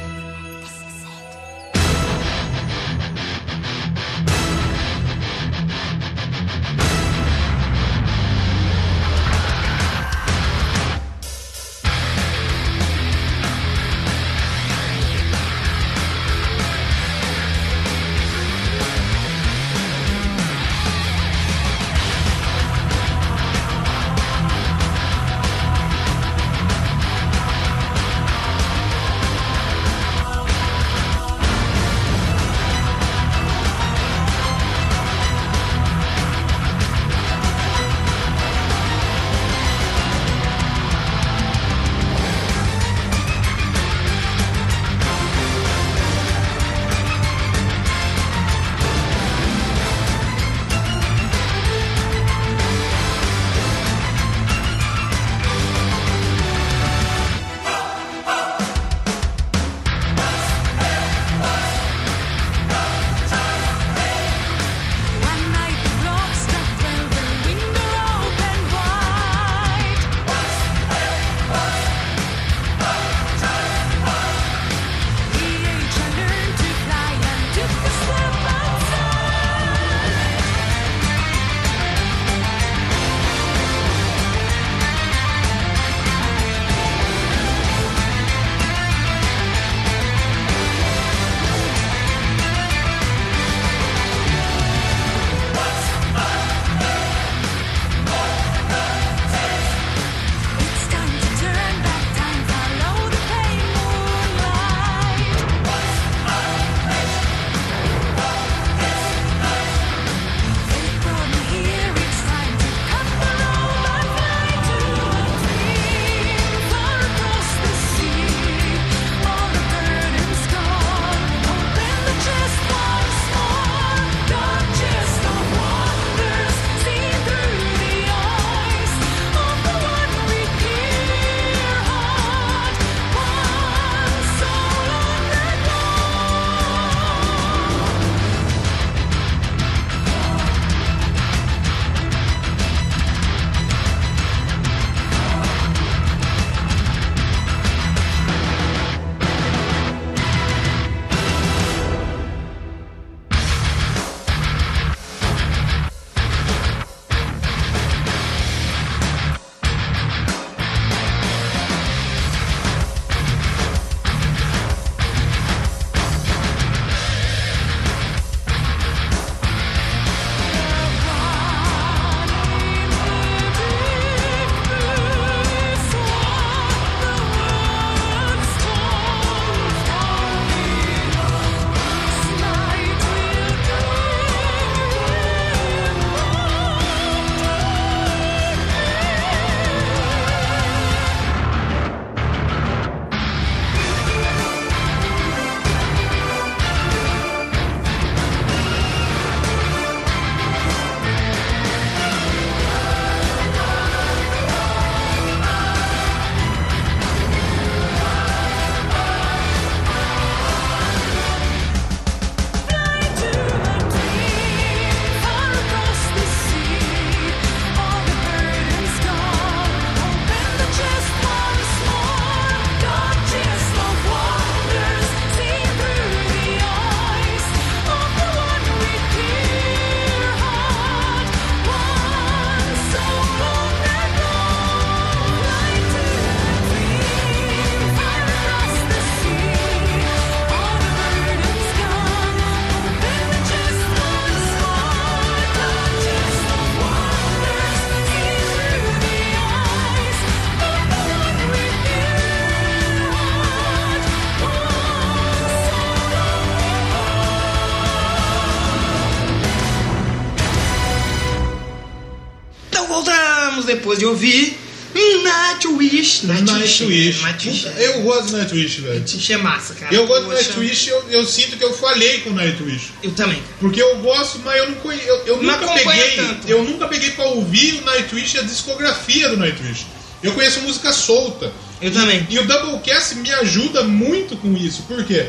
Depois de ouvir Nightwish. Nightwish. Nightwish. Eu gosto do Nightwish, velho. Nightwish é massa, cara. Eu gosto do Poxa, Nightwish, eu, eu sinto que eu falhei com o Nightwish. Eu também. Porque eu gosto, mas eu não eu, eu Não nunca peguei. tanto. Eu nunca peguei pra ouvir o Nightwish e a discografia do Nightwish. Eu conheço música solta. Eu também. E o Doublecast me ajuda muito com isso. Por quê?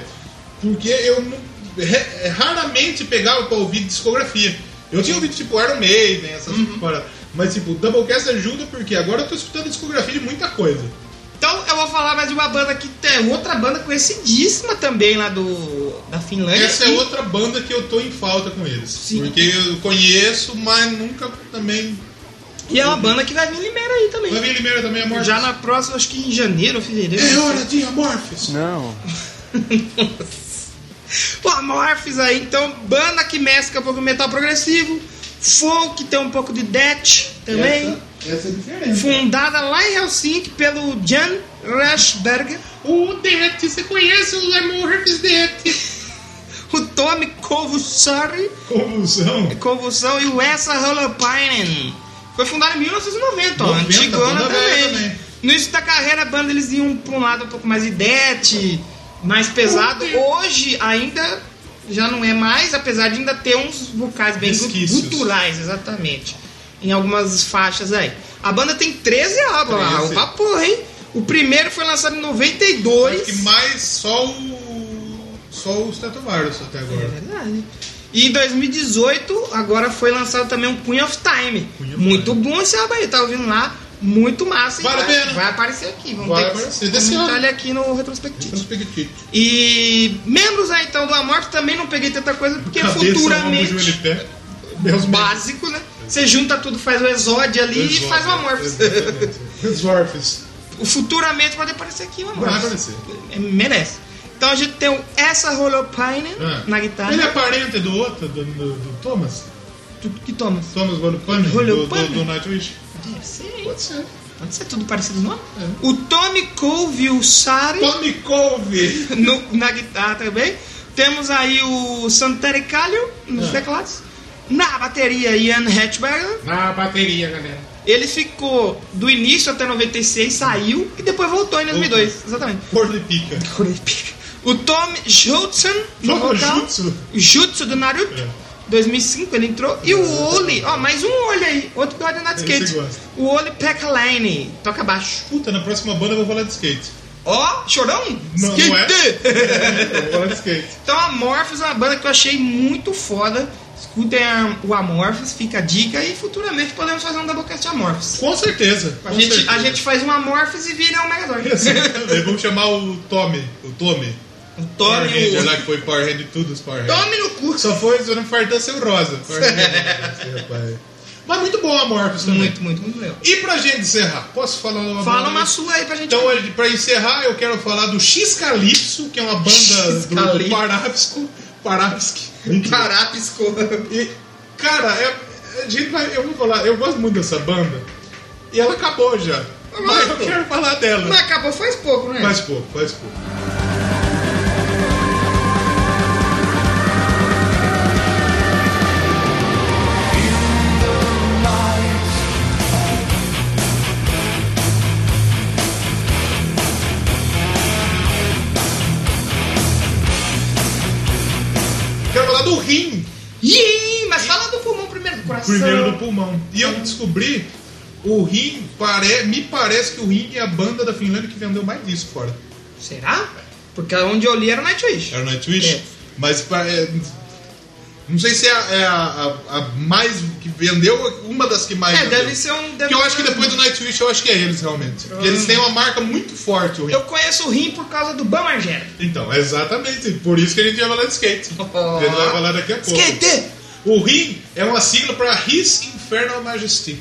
Porque eu raramente pegava pra ouvir discografia. Eu tinha ouvido tipo Iron Maiden, essas Uhum. paradas. Mas tipo, o Doublecast ajuda porque agora eu tô escutando discografia de muita coisa. Então eu vou falar mais de uma banda que tem outra banda conhecidíssima também lá do da Finlândia. Essa é outra banda que eu tô em falta com eles. Sim. Porque eu conheço, mas nunca também. E é uma banda que vai vir em Limeira aí também. Vai vir Limeira também, amor. Já na próxima, acho que em janeiro ou fevereiro. É hora de Amorphis. Não. O Amorphis aí, então, banda que mescla um pouco metal progressivo, folk, tem um pouco de death também. Essa, essa é diferente. Fundada lá em Helsinki pelo Jan Rashberg, O Det, você conhece o Amorphis Det? o Tommy Kovusari, Convulsão. Convulsão e o Essa Holopainen. Foi fundada em 1990, ó, 90, antigona banda velha também. também. No início da carreira, a banda eles iam pra um lado um pouco mais de death, mais pesado. Hoje ainda já não é mais, apesar de ainda ter uns vocais bem guturais, exatamente. Em algumas faixas aí. A banda tem 13 álbuns lá, 13. opa porra, hein? O primeiro foi lançado em 92. Acho que mais só o. Só o Stratovarius até É agora. verdade. E em 2018, agora foi lançado também um Queen of Time. Queen of muito Time. bom esse álbum aí, tá ouvindo lá? Muito massa. Vale vai, pena. vai aparecer aqui. Vamos Vai ter aparecer desse ano. ele aqui no retrospectivo. Retrospectivo. E membros aí então do Amorphis também não peguei tanta coisa, porque Cabeça, futuramente. joelho e pé. Deus Básico, né? Você junta tudo, faz o exódio ali e faz o Amorphis. Exorphis. O futuramente pode aparecer aqui o Vai Amorphis. aparecer. É, Merece. Então a gente tem Essa Holopainen Ah. na guitarra. Ele é parente do outro, do, do, do Thomas? Tu- Que toma? Thomas Volupane? Do, do, do Nightwish? Deve ser. Pode ser. Pode ser tudo parecido, não? O Tommy Colville-Sari Tommy Colby. no- na guitarra também. Temos aí o Santeri Calho nos Ah. teclados. Na bateria, Ian Hatchberger. Na bateria, galera. Ele ficou do início até 96, saiu e depois voltou em 2002. Exatamente. Cor de pica. O Tom Judson no Tom vocal. Jutsu? Jutsu do Naruto. É. 2005 ele entrou. E o Oli, ó, mais um Oli aí. Outro que gosta de skate. O Oli Pekalainen, toca baixo. Puta, na próxima banda eu vou falar de skate. Ó, chorão? Não, Skate! não é? Eu vou falar de skate. Então, Amorphis é uma banda que eu achei muito foda. Escutem o Amorphis, fica a dica. E futuramente podemos fazer um Doublecast Amorphis. Com certeza. A com gente, certeza. a gente faz um Amorphis e vira um Megazord. Exatamente. Vamos chamar o Tommy. O Tommy. Power Ranger Tommy, lá o... que foi Power de tudo os Power. Tome no cu. Só foi, não fartou ser o Rosa. Power. Mas muito bom a Morphos também. Muito, muito, muito legal. E pra gente encerrar, posso falar uma Fala uma sua aí pra gente Então, ele- pra encerrar, eu quero falar do X Calypso, que é uma banda do, do Calypso. Parápisco. Parápisco. Carapisco. E, cara, é, a gente vai, eu vou falar, eu gosto muito dessa banda. E ela acabou já. Mas eu Lógico. quero falar dela. Mas acabou faz pouco, né? Faz pouco, faz pouco. Primeiro, do pulmão. E eu descobri, o Rim, pare... me parece que o Rim é a banda da Finlândia que vendeu mais disco fora. Será? Porque onde eu li era o Nightwish. Era o Nightwish? É. Mas é, não sei se é, a, é a- a- mais que vendeu, uma das que mais É, vendeu. deve ser um... Deve Porque eu acho que depois do Nightwish, eu acho que é eles realmente. Porque eles têm uma marca muito forte, o Rim. Eu conheço o Rim por causa do Bam Margera. Então, exatamente. Por isso que a gente vai falar de skate. Oh. A gente vai falar daqui a pouco. Skate! O RIM é uma sigla para His Infernal Majesty.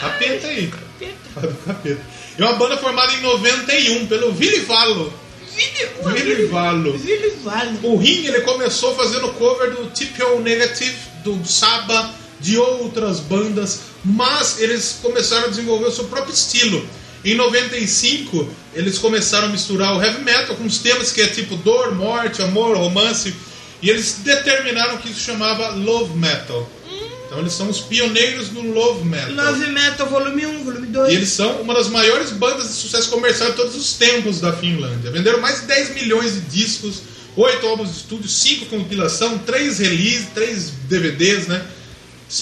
Capeta aí. Do capeta. É uma banda formada em 91 pelo Vili Valo. Vili Valo. O Ring ele começou fazendo cover do Typical Negative, do Saba, de outras bandas, mas eles começaram a desenvolver o seu próprio estilo. Em 95, eles começaram a misturar o heavy metal com os temas que é tipo dor, morte, amor, romance, e eles determinaram que isso chamava love metal. Então eles são os pioneiros do Love Metal. Love Metal, volume 1, volume 2. E eles são uma das maiores bandas de sucesso comercial de todos os tempos da Finlândia. Venderam mais de 10 milhões de discos, 8 álbuns de estúdio, 5 compilação, 3 releases, 3 DVDs, né?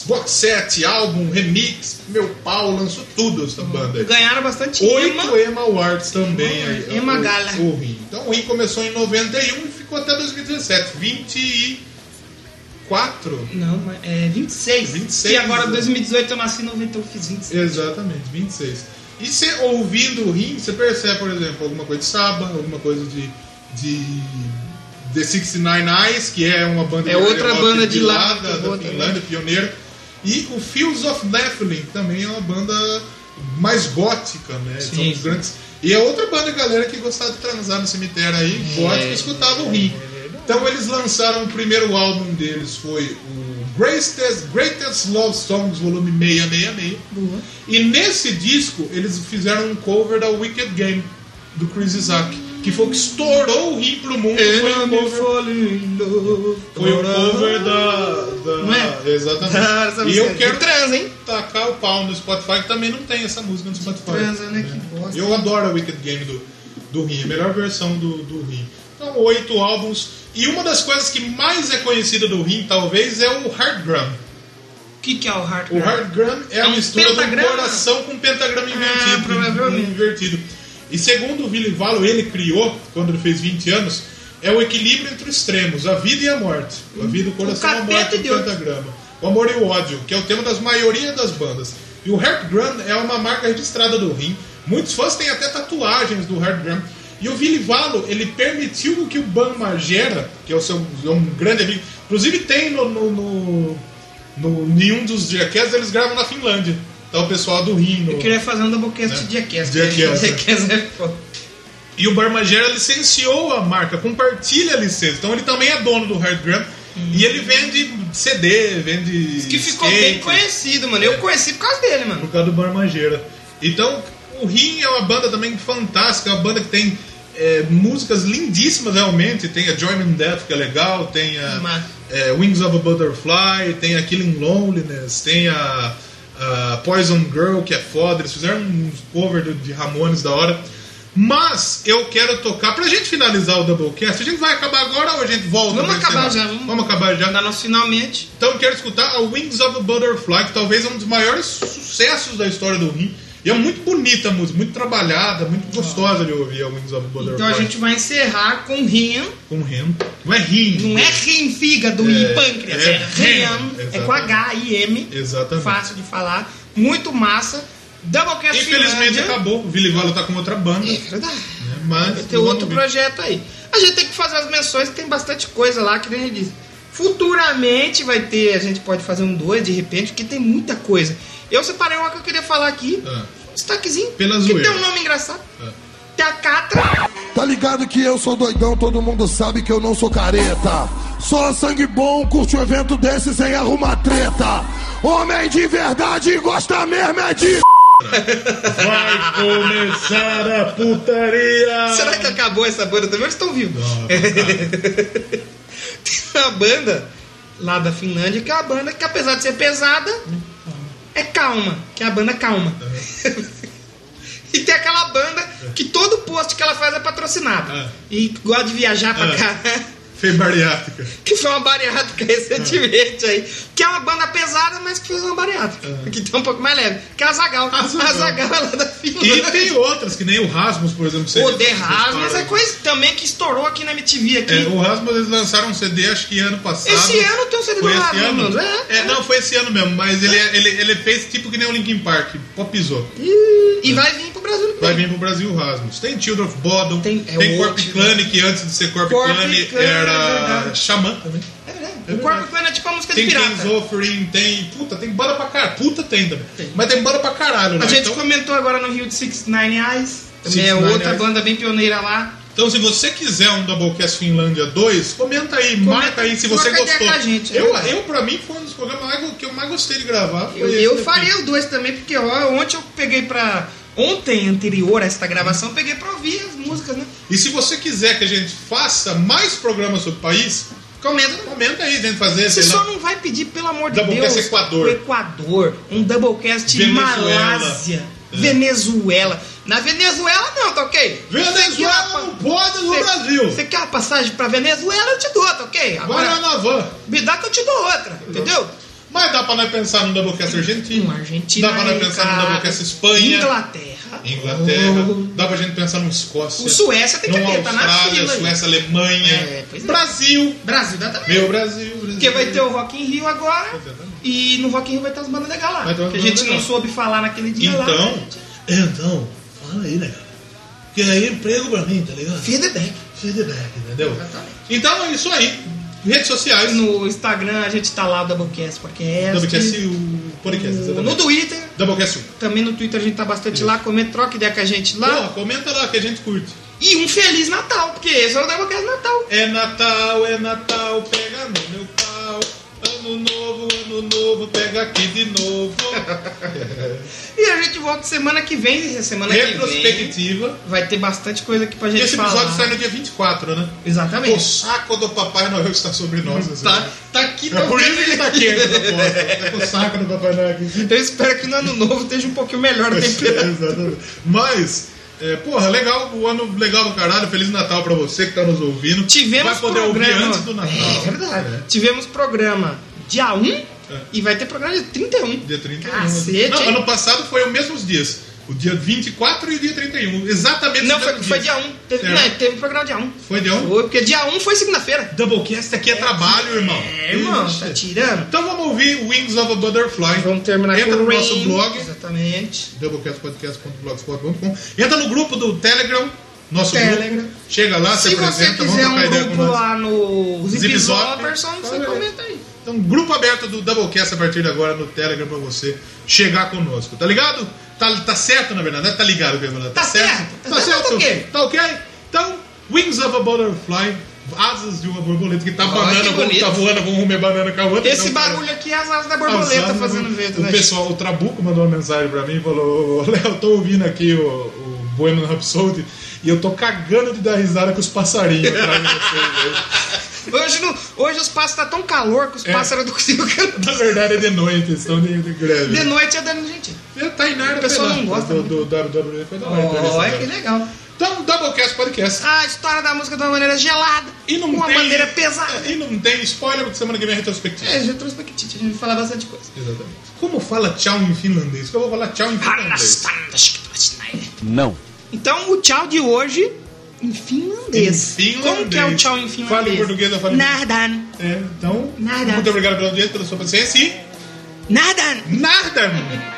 Box set, álbum, remix, meu pau, lançou tudo essa banda aí. Ganharam bastante Oito imã. Emma Awards também. Ema- aí, Ema o- Gala. O Rim. Então o Rim começou em 91 e ficou até 2017. 24? Não, é 26. 26, E agora né? 2018 eu nasci em 90, eu fiz 26. Exatamente, 26. E você ouvindo o Rim, você percebe, por exemplo, alguma coisa de Saba, alguma coisa de. de The 69 Eyes, que é uma banda É de outra rock banda de lá, da, da. Finlândia, pioneira. E o Fields of Nephilim, que também é uma banda mais gótica, né? Sim, São sim. grandes. E é outra banda, galera, que gostava de transar no cemitério aí, gótica, escutava o Rim. Então eles lançaram o primeiro álbum deles, foi o Greatest, Greatest Love Songs, volume 666. E nesse disco eles fizeram um cover da Wicked Game, do Chris Isaac, que foi o que estourou o Rim pro mundo. Foi o cover, foi o cover da. da Não é? Ah, Exatamente. essa e eu é quero de transa, hein? tacar o pau no Spotify, que também não tem essa música no Spotify. Transa, né? Que bosta. Eu adoro a Wicked Game do, do Rim, a melhor versão do, do Rim. Então, oito álbuns. E uma das coisas que mais é conhecida do Rim, talvez, é o Hard Drum. O que, que é o hard O Hard Drum é, É a um mistura do pentagrama? coração com pentagrama invertido. provavelmente. invertido. E segundo o Willy Valo, ele criou, quando ele fez 20 anos, é o equilíbrio entre os extremos, a vida e a morte. A vida, o coração, a capeta morte o pentagrama. O amor e o ódio, que é o tema das maioria das bandas. E o Drum é uma marca registrada do Rim. Muitos fãs têm até tatuagens do Drum. E o Willy Valo, ele permitiu que o Ban Margera, que é o seu é um grande amigo, inclusive tem no, no, no, no nenhum dos Jackass, eles gravam na Finlândia. Tá o pessoal do Rim. no- Eu queria fazer um Doublecast Né? de Jackass. Jackass, é. Jackass é foda. E o Barmagera licenciou a marca, compartilha a licença. Então ele também é dono do Hard Drum. E ele vende CD, vende. Que ficou skate, bem conhecido, mano. Eu conheci por causa dele, mano. Por causa do Barmageira. Então, o Rim é uma banda também fantástica, é uma banda que tem é, músicas lindíssimas realmente. Tem a Joy in Death, que é legal, tem a é, Wings of a Butterfly, tem a Killing Loneliness, tem a, a Poison Girl, que é foda. Eles fizeram um cover do- de Ramones da hora. Mas eu quero tocar, pra gente finalizar o Doublecast, a gente vai acabar agora ou a gente volta? Vamos acabar já, vamos- Vamos acabar já. Dá nosso finalmente. Então eu quero escutar a Wings of a Butterfly, que talvez é um dos maiores sucessos da história do Rim. E é muito bonita a música, muito trabalhada, muito gostosa de ouvir a Wings of Butterfly. Então a gente vai encerrar com Rim. Com Rim. Não é Rim. Não é rim, fígado É, e pâncreas. é É, rim. É com H-I-M. Exatamente. Fácil de falar. Muito massa. Doublecast Infelizmente acabou. O Billy Valo tá com outra banda. É verdade. né, Mas Vai ter outro projeto aí. A gente tem que fazer as menções, que tem bastante coisa lá, que nem a gente disse. Futuramente vai ter, a gente pode fazer um dois de repente, porque tem muita coisa. Eu separei uma que eu queria falar aqui. Ah, Destaquezinho. Pela que tem um nome engraçado. ah. Teacatra. Tá ligado que eu sou doidão, todo mundo sabe que eu não sou careta. Só sangue bom, curte um evento desse sem arrumar treta. Homem de verdade gosta mesmo é de. Vai começar a putaria! Será que acabou essa banda também? Eles estão vivos. Não, Tem uma banda lá da Finlândia que é uma banda que, apesar de ser pesada, é calma. Que é a banda calma. e tem aquela banda que todo post que ela faz é patrocinado. É. E gosta de viajar pra É. cá. Fez bariátrica. que foi uma bariátrica recentemente aí. Que é uma banda pesada, mas que fez uma bariátrica. Que tá um pouco mais leve. Que é a Zagal. A. Zagal é lá da E Finlândia. tem outras, que nem o Rasmus, por exemplo. O The Rasmus é coisa também que estourou aqui na MTV aqui. É, o Rasmus eles lançaram um CD acho que ano passado. Esse ano tem um CD foi do Rasmus. É, É, não, foi esse ano mesmo, mas ele, ele, ele fez tipo que nem o Linkin Park, popizou. E vai vir pro Brasil Vai vir pro Brasil o Rasmus. Tem Children of Bodom, Tem- tem, é Corp outro, Clan, que antes de ser Corp, Corp Clan é era. Xamã também. É verdade. o Corpo Clan é tipo a música Tem de pirata. Kings Offering, tem. Puta, tem banda pra caralho. Puta tem também. Mas tem banda pra caralho, né? A gente então, comentou agora no Rio de 69 Eyes. Também é 69 outra Eyes. banda bem pioneira lá. então, se você quiser um Doublecast Finlândia 2, comenta aí, marca aí se você gostou. gente, é eu, eu, pra mim, foi um dos programas que eu mais gostei de gravar. Eu, eu o dois também, porque ó, ontem eu peguei pra. Ontem, anterior a esta gravação, peguei pra ouvir as músicas, né? E se você quiser que a gente faça mais programas sobre o país, Comenta. Comenta aí, gente, fazer, Você só lá. não vai pedir, pelo amor de Deus, Equador. o Equador, um Doublecast Venezuela. Malásia, É. Venezuela. Na Venezuela não, tá ok? Venezuela não pode no Você- Brasil. Você quer uma passagem pra Venezuela, eu te dou, tá ok? Vai lá na van. me dá que eu te dou outra, entendeu? Mas dá pra nós pensar no Doublecast Argentina. Um Argentina, Dá pra nós pensar no Doublecast Espanha. Inglaterra. Inglaterra. Oh. Dá pra gente pensar no Escócia. O Suécia tem que ter, tá na fila aí. Suécia, Alemanha. É, é. Brasil. Brasil, dá também. Meu Brasil. Brasil. Porque vai ter o Rock in Rio agora. E no Rock in Rio vai ter as bandas legais lá. Que a gente bandas não soube falar naquele dia lá. Então, então, fala aí, né, cara? Que aí é emprego pra mim, tá ligado? Feedback. Feedback, entendeu? Exatamente. Então é isso aí. Redes sociais. No Instagram a gente tá lá, Doublecast Podcast. Doublecast o podcast, No exatamente. Twitter. Doublecast 1. Também no Twitter a gente tá bastante lá. Comenta, troca ideia com a gente lá. Pô, comenta lá que a gente curte. E um Feliz Natal, porque esse é o Doublecast Natal. É Natal, é Natal, pega no meu pau. Ano novo, ano novo, pega aqui de novo. E a gente volta semana que vem. e Semana que vem Retrospectiva. vai ter bastante coisa aqui pra gente Esse falar. episódio sai no dia 24, né? O Exatamente. saco do Papai Noel está sobre nós. assim. Tá, tá aqui É por isso que ele tá aqui. essa. Tá com o saco do Papai Noel aqui. Eu espero que no ano novo esteja um pouquinho melhor a temperatura. Exatamente. Mas, é, porra, legal, o ano legal do caralho. Feliz Natal pra você que tá nos ouvindo. Tivemos Vai poder ouvir programa. antes do Natal. É verdade. É. Tivemos programa dia 1 e vai ter programa dia 31. Dia 31. Cacete, Não, ano passado foi os mesmos dias. O dia 24 e o dia 31. Exatamente Não, foi, foi dia 1. Teve, Certo. não, teve programa dia 1. Foi dia 1? Foi, porque dia 1 foi segunda-feira. Doublecast aqui é trabalho, irmão. É, irmão, Ixi. tá tirando. Então vamos ouvir Wings of a Butterfly. Vamos terminar Entra com no o nosso Rain. blog, Exatamente. doublecastpodcast.blogspot.com. Entra no grupo do Telegram, nosso Telegram. grupo. Chega lá, se, Se você apresenta, vamos um ideia com grupo nós. lá no Zip Zip você comenta aí. Então, grupo aberto do Doublecast a partir de agora no Telegram pra você chegar conosco, tá ligado? Tá, tá certo, na verdade, né? Tá ligado, que eu ia falar. Tá certo. Tá certo? Tá ok. Tá ok? Então, Wings of a Butterfly, asas de uma borboleta que tá Olha banana, que tá voando, vamos comer banana com a outra. Esse então, barulho aqui é as asas da borboleta Asado, fazendo vento, O né? pessoal, o Trabuco mandou uma mensagem pra mim e falou: "Ô, Léo, tô ouvindo aqui o, o Bohemian Rhapsody e eu tô cagando de dar risada com os passarinhos atrás de vocês. Hoje, no, hoje os pássaros tá tão calor que os É. pássaros não conseguem cantar. Na verdade é de noite, eles estão de, de greve. De noite é dando gente. É, Tá em nada, O pessoal não gosta do, do WWE. Foi da hora, Olha então, que legal. Então, Doublecast Podcast. A história da música de uma maneira gelada, E não uma tem, bandeira pesada. E não tem spoiler, porque semana que vem é retrospectiva. É, retrospectiva, a gente vai falar bastante coisa. Exatamente. Como fala tchau em finlandês? Que eu vou falar tchau em finlandês. Não. Então, o tchau de hoje em finlandês. Em finlandês. Como que é o tchau em finlandês? Fale em português, eu falo em Nardan. É, então, Nada. muito obrigado pela audiência, pela sua paciência e... Nardan. Nada!